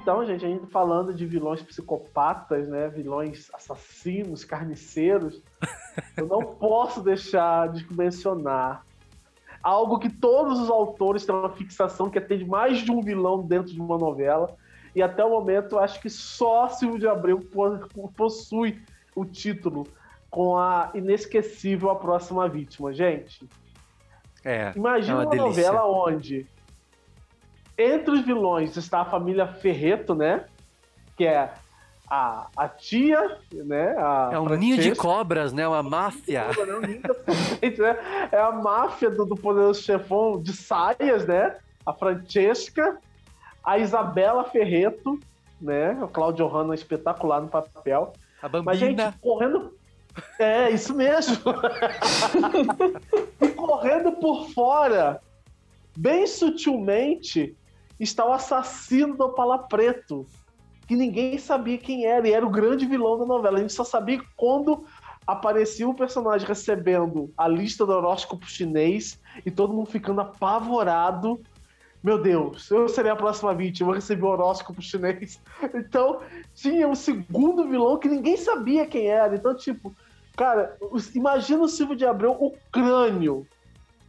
Então, gente, a gente falando de vilões psicopatas, né? Vilões assassinos, carniceiros, eu não posso deixar de mencionar algo que todos os autores têm uma fixação que é ter mais de um vilão dentro de uma novela. E até o momento, acho que só Silvio de Abreu po- possui o título com a inesquecível A Próxima Vítima. Gente, É, Imagina é uma uma, novela onde entre os vilões está a família Ferreto, né? Que é a, a tia, né? A É um ninho de cobras, né? Uma máfia. gente, né? É a máfia do, do poderoso chefão de saias, né? A Francesca, a Isabela Ferreto, né? O Claudio Hanna espetacular no papel. A Bambina. Mas, gente, correndo. É, isso mesmo. e correndo por fora, bem sutilmente, está o assassino do Opala Preto. Que ninguém sabia quem era, e era o grande vilão da novela. A gente só sabia quando aparecia o personagem recebendo a lista do horóscopo chinês e todo mundo ficando apavorado. Meu Deus, eu serei a próxima vítima, eu recebi o horóscopo chinês. Então, tinha um segundo vilão que ninguém sabia quem era. Então, tipo, cara, imagina o Silvio de Abreu, o crânio,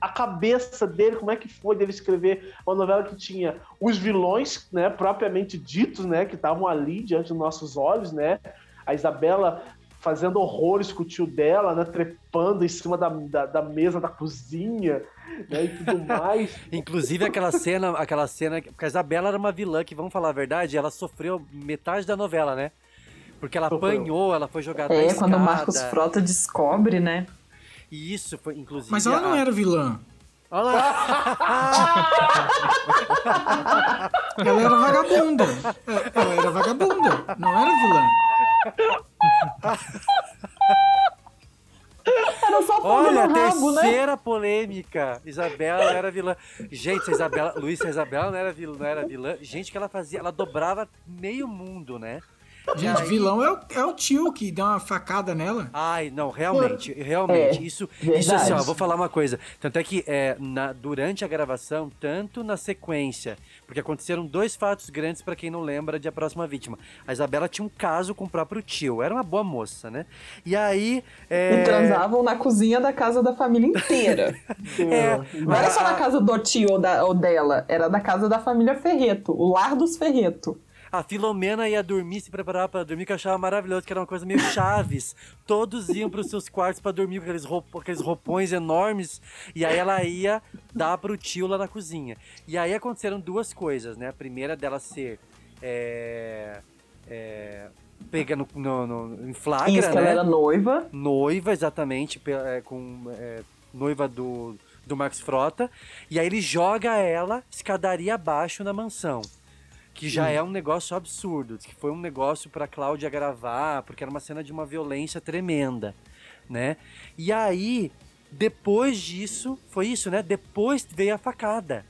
a cabeça dele, como é que foi dele escrever uma novela que tinha os vilões, né, propriamente ditos, né, que estavam ali diante dos nossos olhos, né? A Isabela fazendo horrores com o tio dela, né, trepando em cima da, da, da mesa da cozinha, né, e tudo mais. Inclusive aquela cena, aquela cena, porque a Isabela era uma vilã que, vamos falar a verdade, ela sofreu metade da novela, né? Porque ela apanhou, ela foi jogada É, escada. quando o Marcos Frota descobre, né? E isso foi, inclusive... Mas ela não a- era vilã. Olha lá! Ela era vagabunda. É, Ela era vagabunda, não era vilã. Era só Olha, no rabo, né? terceira polêmica. Isabela não era vilã. Gente, a Isabela, Luiz, se a Isabela não era vilã, não era vilã, gente que ela fazia, ela dobrava meio mundo, né? Gente, Aí- vilão é o, é o tio que dá uma facada nela. Ai, não, realmente, realmente. É, isso, verdade. isso assim, ó, vou falar uma coisa. Tanto é que é, na- durante a gravação, tanto na sequência, porque aconteceram dois fatos grandes pra quem não lembra de A Próxima Vítima. A Isabela tinha um caso com o próprio tio, era uma boa moça, né? E aí. é, E transavam na cozinha da casa da família inteira. É, Não era só na casa do tio ou, da- ou dela, era da casa da família Ferreto, o lar dos Ferreto. A Filomena ia dormir, se preparar pra dormir, que eu achava maravilhoso, que era uma coisa meio chaves. Todos iam pros seus quartos pra dormir com aqueles, roup- aqueles roupões enormes. E aí ela ia dar pro tio lá na cozinha. E aí aconteceram duas coisas, né? A primeira dela ser. É, é, pega no, no- no- em flagra, Isso, né? ela era noiva. Noiva, exatamente, é, com é, noiva do, do Marcos Frota. E aí ele joga ela escadaria abaixo na mansão. Que já Hum. é um negócio absurdo. Que foi um negócio pra Cláudia gravar, porque era uma cena de uma violência tremenda, né? E aí, depois disso, foi isso, né? Depois veio a facada.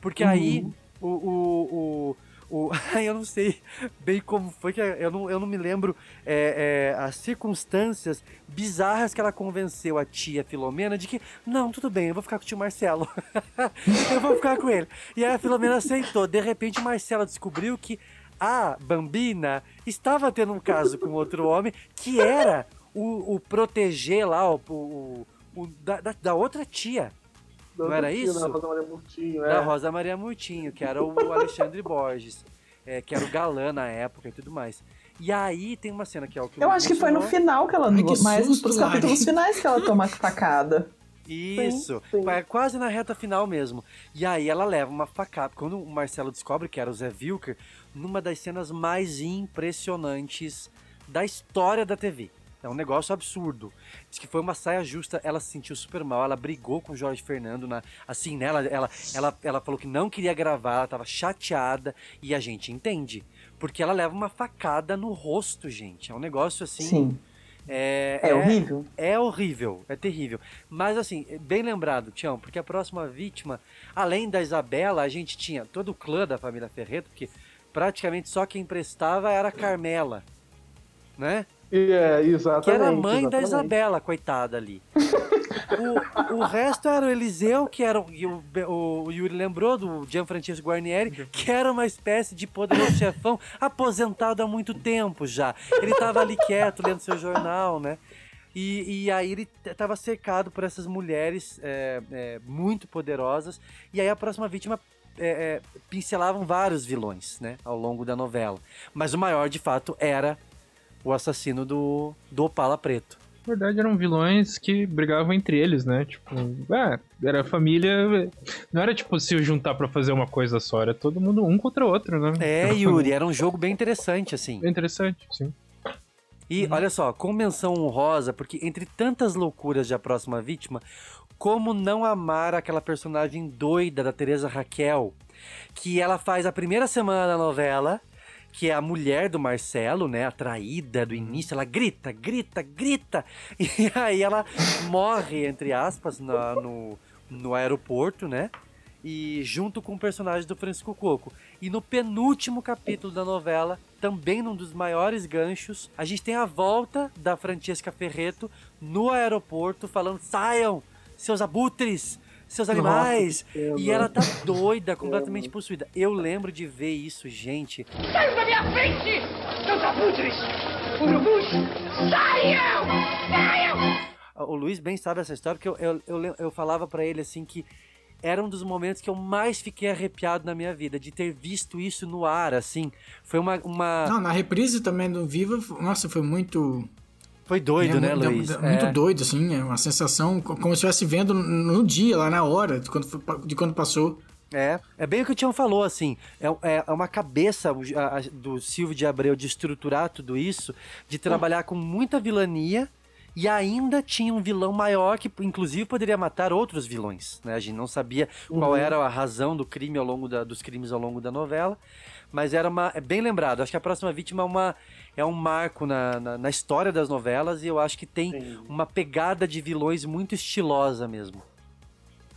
Porque aí Uhum. o, o, o, O, eu não sei bem como foi, que eu não, eu não me lembro é, é, as circunstâncias bizarras que ela convenceu a tia Filomena de que, não, tudo bem, eu vou ficar com o tio Marcelo. eu vou ficar com ele. E a Filomena aceitou. De repente, o Marcelo descobriu que a Bambina estava tendo um caso com outro homem que era o, o proteger lá, o, o, o- da- da outra tia. Não era isso? da Rosa Maria Murtinho, é. Da Rosa Maria Murtinho, que era o Alexandre Borges, é, que era o galã na época e tudo mais. E aí tem uma cena que é o que Eu acho que foi no final que ela. Ai, que mais susto, pros capítulos finais que ela toma a facada. Isso, é quase na reta final mesmo. E aí ela leva uma facada. Quando o Marcelo descobre que era o Zé Wilker, numa das cenas mais impressionantes da história da TV. É um negócio absurdo. Diz que foi uma saia justa, ela se sentiu super mal, ela brigou com o Jorge Fernando, na, assim, né? Ela, ela, ela, ela falou que não queria gravar, ela tava chateada, e a gente entende. Porque ela leva uma facada no rosto, gente. É um negócio assim. Sim. É, É horrível. É horrível, é terrível. Mas assim, bem lembrado, Tião, porque a próxima vítima, além da Isabela, a gente tinha todo o clã da família Ferreto, porque praticamente só quem prestava era a Carmela, né? É, exatamente. Que era a mãe da exatamente. Isabela, coitada ali. O, o resto era o Eliseu, que era. o- e O, o, o Yuri lembrou do Gianfrancesco Guarnieri, que era uma espécie de poderoso chefão aposentado há muito tempo já. Ele tava ali quieto, lendo seu jornal, né? E, e aí ele estava cercado por essas mulheres é, é, muito poderosas. E aí a próxima vítima é, é, pincelavam vários vilões, né? Ao longo da novela. Mas o maior, de fato, era o assassino do, do Opala Preto. Na verdade, eram vilões que brigavam entre eles, né? Tipo, é, era família. Não era tipo se juntar pra fazer uma coisa só, era todo mundo um contra o outro, né? É, Yuri, era um jogo bem interessante, assim. Bem interessante, sim. E olha só, com menção honrosa, porque entre tantas loucuras de A Próxima Vítima, como não amar aquela personagem doida da Teresa Raquel, que ela faz a primeira semana da novela, que é a mulher do Marcelo, né, a traída do início, ela grita, grita, grita, e aí ela morre, entre aspas, na- no, no aeroporto, né, e junto com o personagem do Francisco Coco. E no penúltimo capítulo da novela, também num dos maiores ganchos, a gente tem a volta da Francesca Ferreto no aeroporto falando: saiam, seus abutres, seus Nossa, animais. pena. e ela tá doida, completamente possuída. Eu lembro de ver isso, gente. Saiam da minha frente! Seus abutres! Urubus! Saiam! Saiam! O Luiz bem sabe essa história, porque eu, eu, eu, eu falava pra ele assim que era um dos momentos que eu mais fiquei arrepiado na minha vida, de ter visto isso no ar, assim. Foi uma. uma... Não, na reprise também do Viva, nossa, foi muito. Foi doido, É, né, mu- Luiz? da- Muito É. doido, assim, é uma sensação co- como se estivesse vendo no dia, lá na hora, de quando, de quando passou. É, é bem o que o Tião falou, assim, é, é- é uma cabeça a- a- do Silvio de Abreu de estruturar tudo isso, de trabalhar com muita vilania e ainda tinha um vilão maior que, inclusive, poderia matar outros vilões, né? A gente não sabia qual Uhum. era a razão do crime ao longo da- dos crimes ao longo da novela, mas era uma, é bem lembrado. Acho que a próxima vítima é uma é um marco na, na, na história das novelas e eu acho que tem uma pegada de vilões muito estilosa mesmo.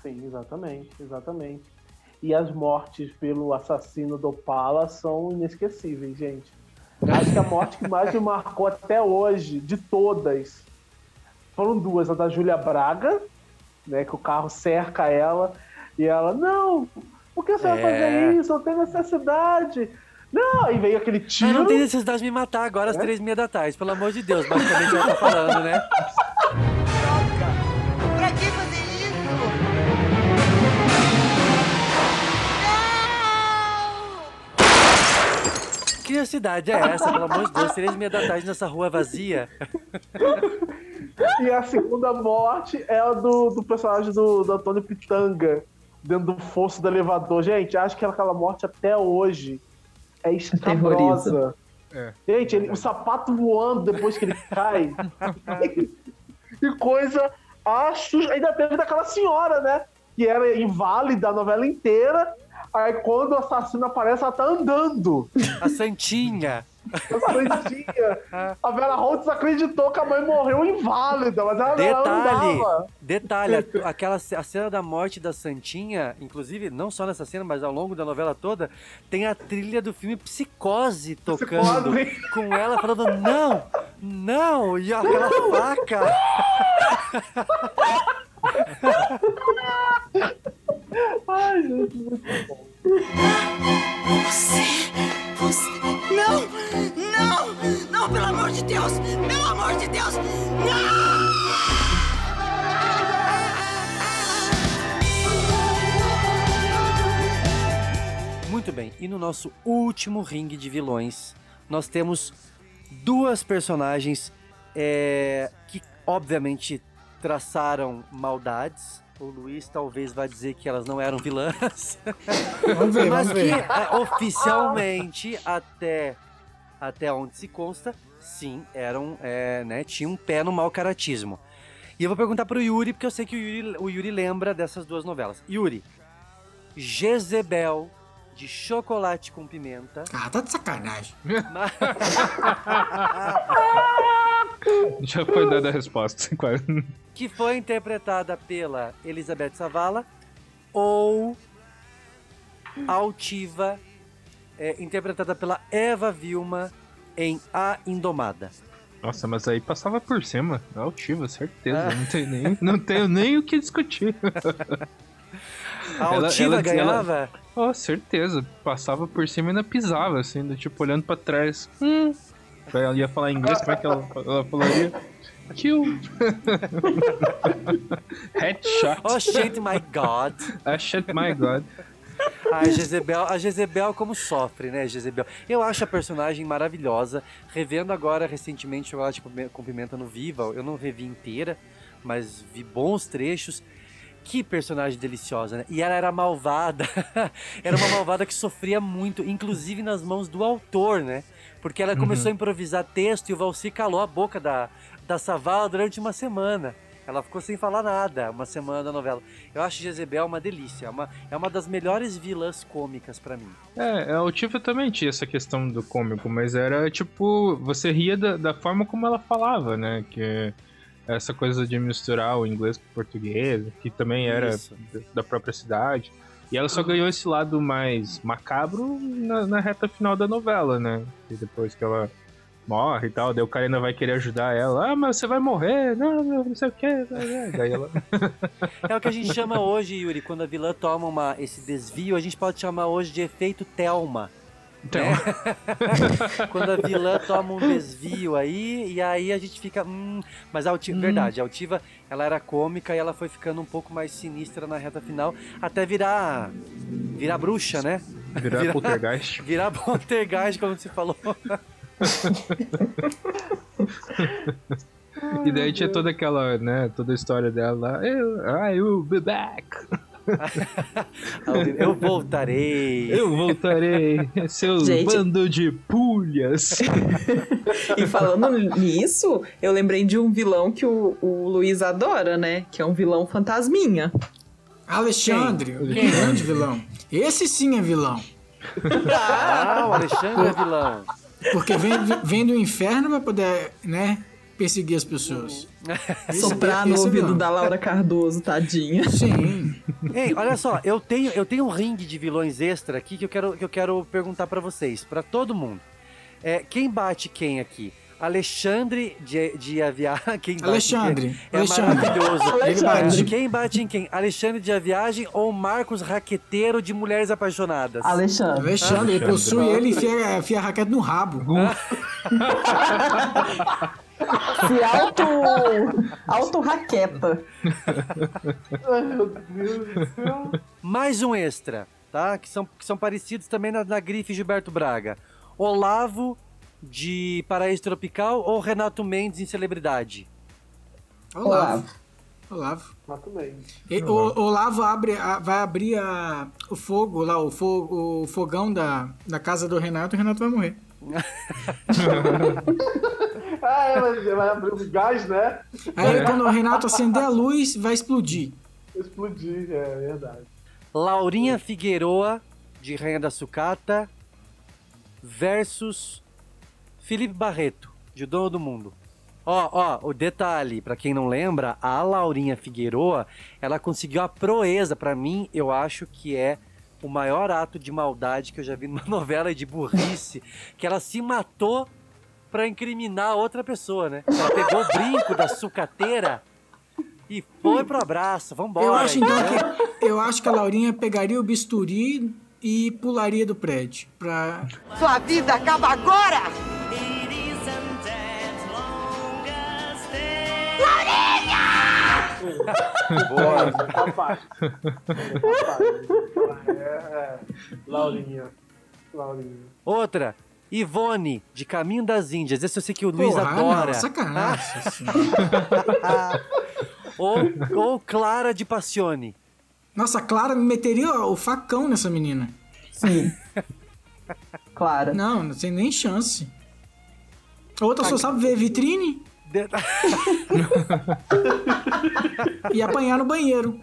Sim, exatamente, exatamente. E as mortes pelo assassino do Opala são inesquecíveis, gente. Acho que a morte que mais me marcou até hoje, de todas, foram duas. A da Júlia Braga, né, que o carro cerca ela, e ela, não, por que você vai É. fazer isso? Não tem necessidade. Não, aí veio aquele Ah, tiro. não tem necessidade de me matar agora às três e meia da tarde, pelo amor de Deus, basicamente ela tá falando, né? Pra que fazer isso? Que cidade é essa, pelo amor de Deus? Três e meia da tarde nessa rua vazia. E a segunda morte é a do, do personagem do, do Antônio Pitanga, dentro do fosso do elevador. Gente, acho que aquela morte até hoje é escabrosa. É. Gente, ele- o sapato voando depois que ele cai. que coisa assus... Ainda teve daquela senhora, né? Que era inválida a novela inteira. Aí quando o assassino aparece, ela tá andando. A Santinha. Santinha. A Vera Holtz acreditou que a mãe morreu inválida, mas ela, ela não Detalhe, dava. detalhe, a- aquela a cena da morte da Santinha, inclusive não só nessa cena, mas ao longo da novela toda, tem a trilha do filme Psicose tocando, Psicose. com ela falando não, não, e aquela faca. Ai, gente, muito bom. Você, Não! Não! Não, pelo amor de Deus! Pelo amor de Deus! Não! Muito bem, e no nosso último ringue de vilões, nós temos duas personagens é, que, obviamente, traçaram maldades. O Luiz talvez vá dizer que elas não eram vilãs. Vamos ver, Mas vamos que, ver. é, oficialmente, até, até onde se consta, sim, eram, é, né, tinham um pé no mau caratismo. E eu vou perguntar pro Yuri, porque eu sei que o Yuri, o Yuri lembra dessas duas novelas. Yuri, Jezebel de chocolate com pimenta. Ah, tá de sacanagem. Já foi dada a resposta. que foi interpretada pela Elizabeth Savala ou Altiva, é, interpretada pela Eva Vilma em A Indomada. Nossa, mas aí passava por cima. Altiva, certeza. Ah. Não, tem nem, não tenho nem o que discutir. A Altiva ganhava? Oh, certeza. Passava por cima e ainda pisava, assim, do tipo, olhando pra trás. Hum. Ela ia falar inglês, como é que ela, ela falaria? Kill. Headshot. Oh, shit, my God. Ah, shit, my God. A Jezebel, a Jezebel como sofre, né, Jezebel? Eu acho a personagem maravilhosa. Revendo agora recentemente Chocolate com Pimenta no Viva, eu não revi inteira, mas vi bons trechos. Que personagem deliciosa, né? E ela era malvada. era uma malvada que sofria muito, inclusive nas mãos do autor, né? Porque ela começou Uhum. a improvisar texto e o Valci calou a boca da, da Savala durante uma semana. Ela ficou sem falar nada uma semana da novela. Eu acho Jezebel uma delícia. É uma, é uma das melhores vilãs cômicas pra mim. É, a Altiva também tinha essa questão do cômico, mas era tipo, você ria da, da forma como ela falava, né? Que essa coisa de misturar o inglês com o português, que também era Isso. da- da própria cidade. E ela só ganhou esse lado mais macabro na, na reta final da novela, né? E depois que ela morre e tal, daí o cara ainda vai querer ajudar ela. Ah, mas você vai morrer, não, não, sei o quê. Daí ela. É o que a gente chama hoje, Yuri, quando a vilã toma uma, esse desvio, a gente pode chamar hoje de efeito Thelma. Thelma. né? quando a vilã toma um desvio aí, e aí a gente fica. Hum, mas a Altiva, verdade, a Altiva ela era cômica e ela foi ficando um pouco mais sinistra na reta final, até virar. virar bruxa, né? Virar poltergeist. Virar poltergeist, como você falou. E daí tinha toda aquela, né, toda a história dela lá. Eu, I will be back. Eu voltarei. Eu voltarei. Seu Gente. bando de pulhas. E falando nisso, eu lembrei de um vilão que o, o Luiz adora, né? Que é um vilão fantasminha. Alexandre, o Quem? grande vilão. Esse sim é vilão. Ah, o Alexandre é vilão. Porque vem, vem do inferno pra poder, né, perseguir as pessoas. Esse- Soprar no é ouvido vilão. da Laura Cardoso, tadinha. Sim. Ei, olha só, eu tenho, eu tenho um ringue de vilões extra aqui que eu quero, que eu quero perguntar pra vocês, pra todo mundo. É, quem bate quem aqui? Alexandre de, de Aviar. Quem bate Alexandre, em quem? É Alexandre. maravilhoso. Ele bate. Quem bate em quem? Alexandre de Aviagem ou Marcos Raqueteiro de Mulheres Apaixonadas? Alexandre. Alexandre, ele possui ele e enfia, enfia a raquete no rabo. Se auto. auto raqueta. Ai, meu Deus do céu. Mais um extra, tá? Que são, que são parecidos também na, na grife Gilberto Braga. Olavo de Paraíso Tropical ou Renato Mendes em Celebridade? Olavo. Olavo. Também. E, o, Olavo abre, a- vai abrir a- o fogo lá, o, fogo, o fogão da, da casa do Renato e o Renato vai morrer. Ah, é, mas vai abrir o gás, né? Aí quando o Renato acender a luz, vai explodir. Explodir, é verdade. Felipe Barreto, de O Dono do Mundo. Ó, ó, o detalhe, pra quem não lembra, a Laurinha Figueroa, ela conseguiu a proeza, pra mim, eu acho que é o maior ato de maldade que eu já vi numa novela de burrice, que ela se matou pra incriminar outra pessoa, né? Ela pegou o brinco da sucateira e foi pro abraço, vambora. Eu acho então que eu acho que a Laurinha pegaria o bisturi e pularia do prédio pra Sua vida acaba agora! Boa, tá fácil. Fácil. É. Laurinha. Laurinha. Outra, Ivone, de Caminho das Índias. Esse eu sei que o Luiz Porra, adora. não, sacanagem, ou, ou Clara de Passione. Nossa, a Clara meteria o facão nessa menina. Sim. Clara. Não, não tem nem chance. A outra só sabe ver vitrine e apanhar no banheiro.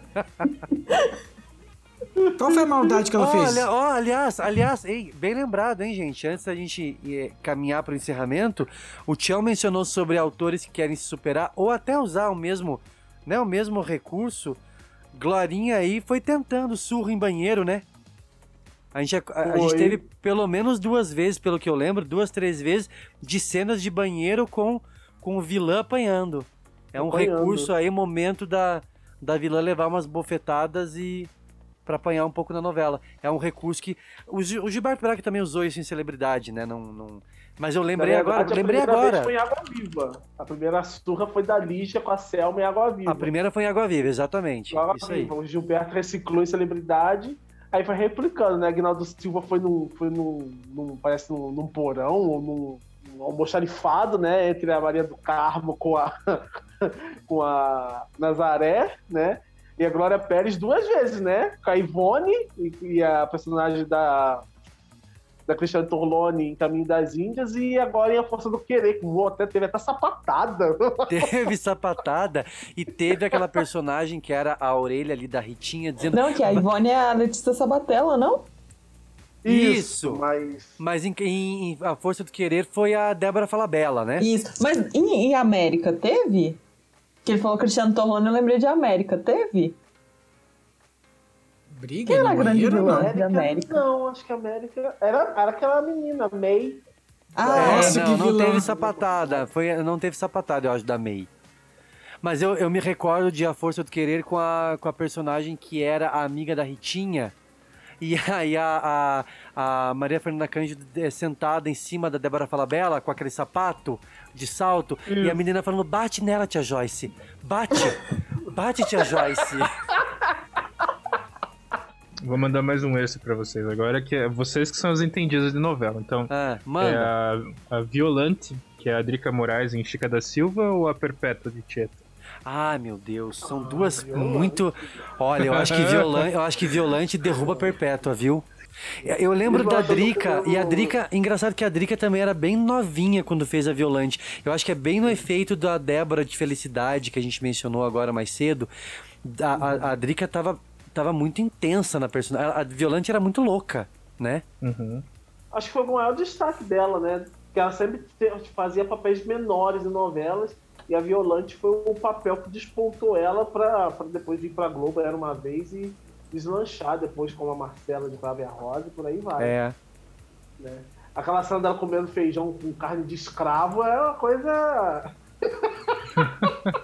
Qual foi a maldade que ela fez? Ó, aliás, aliás, ei, bem lembrado, hein, gente? Antes da gente eh, caminhar para o encerramento, o Tião mencionou sobre autores que querem se superar ou até usar o mesmo, né, o mesmo recurso. Glorinha aí foi tentando surro em banheiro, né? A gente, a- a gente teve pelo menos duas vezes, pelo que eu lembro, duas, três vezes de cenas de banheiro com, com o vilã apanhando. É um Apanhando. recurso aí, momento da, da vilã levar umas bofetadas e pra apanhar um pouco na novela. É um recurso que. O, o Gilberto Braga também usou isso em celebridade, né? Não, não... Mas eu lembrei agora. verdade, a Lembrei agora. Foi em Água Viva. A primeira surra foi da Lígia com a Selma em Água Viva. A primeira foi em Água Viva, exatamente. Água Isso aí. Viva. O Gilberto reciclou em celebridade. Aí foi replicando, né? Aguinaldo Silva foi num. Foi num, num- parece num, num porão ou num almoxarifado, né? Entre a Maria do Carmo com a, com a Nazaré, né? E a Glória Pérez duas vezes, né? Com a Ivone e, e a personagem da, da Cristiane Torlone em Caminho das Índias e agora em A Força do Querer, que voou até, teve até sapatada. Teve sapatada e teve aquela personagem que era a orelha ali da Ritinha dizendo. Não, que a Ivone é a Letícia Sabatella, não? Isso, mas. Mas em, em- A Força do Querer foi a Débora Falabella, né? Isso. Mas em, em América teve? Que ele falou Cristiano Torlone, eu lembrei de América. Teve? Briga Quem era a grande vilã não? de América? Não, acho que a América. Era, era aquela menina, May. Ah, É, não, não teve sapatada. Foi, não teve sapatada, eu acho, da May. Mas eu, eu me recordo de A Força do Querer com a, com a personagem que era a amiga da Ritinha. E aí a, a, a Maria Fernanda Cândido eh, sentada em cima da Débora Falabella com aquele sapato de salto. E a menina falando, bate nela, tia Joyce. Bate. Bate, tia Joyce. Vou mandar mais um extra pra vocês agora, que é vocês que são os entendidos de novela. Então, manda. é a, a Violante, que é a Drica Moraes em Chica da Silva, ou a Perpétua de Tieto? Ah, meu Deus, são duas muito. Olha, eu acho que violante, eu acho que violante derruba perpétua, viu? Eu lembro da Drica, e a Drica, engraçado que a Drica também era bem novinha quando fez a Violante. Eu acho que é bem no efeito da Débora de Felicidade, que a gente mencionou agora mais cedo. A, a, a Drica tava, tava muito intensa na personagem. A, a Violante era muito louca, né? Acho que foi o maior destaque dela, né? Que ela sempre fazia papéis menores em novelas. E a Violante foi o papel que despontou ela pra, pra depois vir pra Globo, era uma vez, e deslanchar depois como a Marcela de Flávia Rosa e por aí vai. É. né? Aquela cena dela comendo feijão com carne de escravo é uma coisa.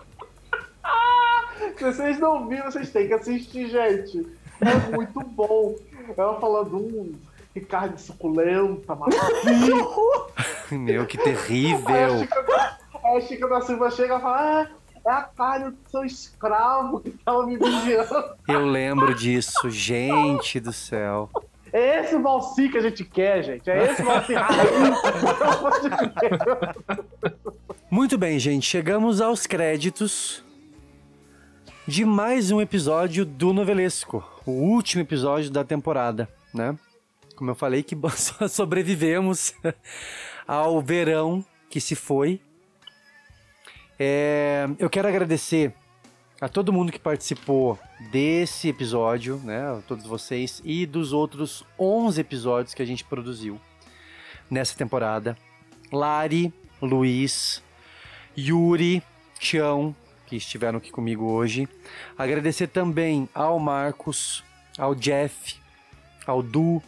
Se vocês não viram, vocês têm que assistir, gente. É muito bom. Ela falando, que carne suculenta, macia. Meu, que terrível. Aí Chica da Silva chega e fala: ah, é a carne do seu escravo que tava me vigiando. Eu lembro disso, gente do céu. É esse Valci que a gente quer, gente. É esse Deus. Muito bem, gente, chegamos aos créditos de mais um episódio do Novelesco, o último episódio da temporada, né? Como eu falei que só sobrevivemos ao verão que se foi. É, eu quero agradecer a todo mundo que participou desse episódio, né? A todos vocês e dos outros 11 episódios que a gente produziu nessa temporada. Lari, Luiz, Yuri, Tião, que estiveram aqui comigo hoje. Agradecer também ao Marcos, ao Jeff, ao Du,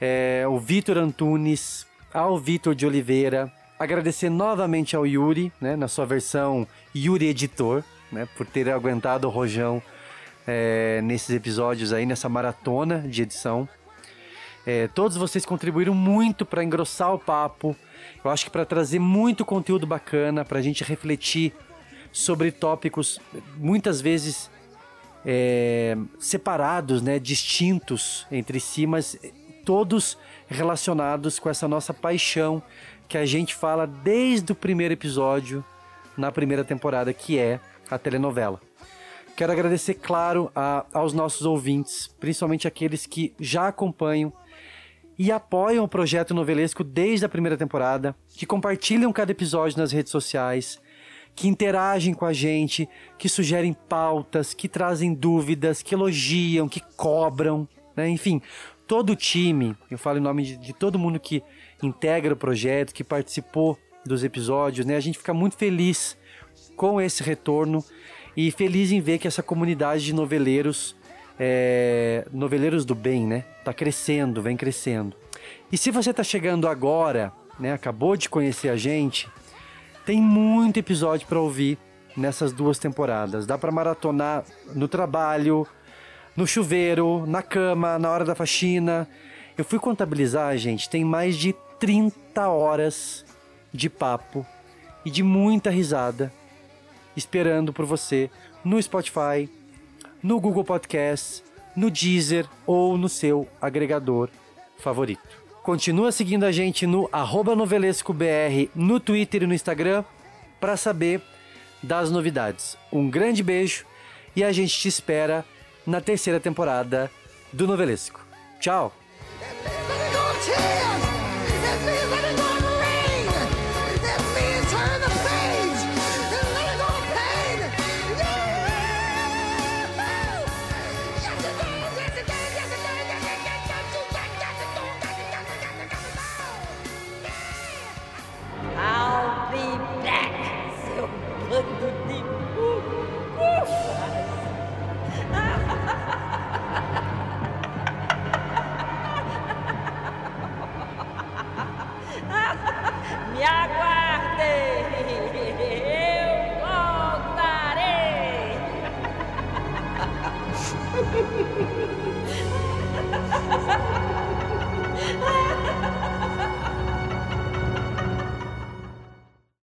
é, o Vitor Antunes, ao Vitor de Oliveira. Agradecer novamente ao Yuri, né, na sua versão Yuri Editor, né, por ter aguentado o rojão é, nesses episódios aí, nessa maratona de edição. É, todos vocês contribuíram muito para engrossar o papo. Eu acho que para trazer muito conteúdo bacana, para a gente refletir sobre tópicos muitas vezes é, separados, né, distintos entre si, mas todos relacionados com essa nossa paixão que a gente fala desde o primeiro episódio na primeira temporada, que é a telenovela. Quero agradecer, claro, a- aos nossos ouvintes, principalmente aqueles que já acompanham e apoiam o projeto novelesco desde a primeira temporada, que compartilham cada episódio nas redes sociais, que interagem com a gente, que sugerem pautas, que trazem dúvidas, que elogiam, que cobram, né? enfim, todo o time, eu falo em nome de, de todo mundo que integra o projeto, que participou dos episódios, né? A gente fica muito feliz com esse retorno e feliz em ver que essa comunidade de noveleiros, é, noveleiros do bem, né? Tá crescendo, vem crescendo. E se você tá chegando agora, né? Acabou de conhecer a gente, tem muito episódio para ouvir nessas duas temporadas. Dá para maratonar no trabalho, no chuveiro, na cama, na hora da faxina. Eu fui contabilizar, gente, tem mais de 30 horas de papo e de muita risada esperando por você no Spotify, no Google Podcasts, no Deezer ou no seu agregador favorito. Continua seguindo a gente no novelescobr no Twitter e no Instagram para saber das novidades. Um grande beijo e a gente te espera na terceira temporada do Novelesco. Tchau!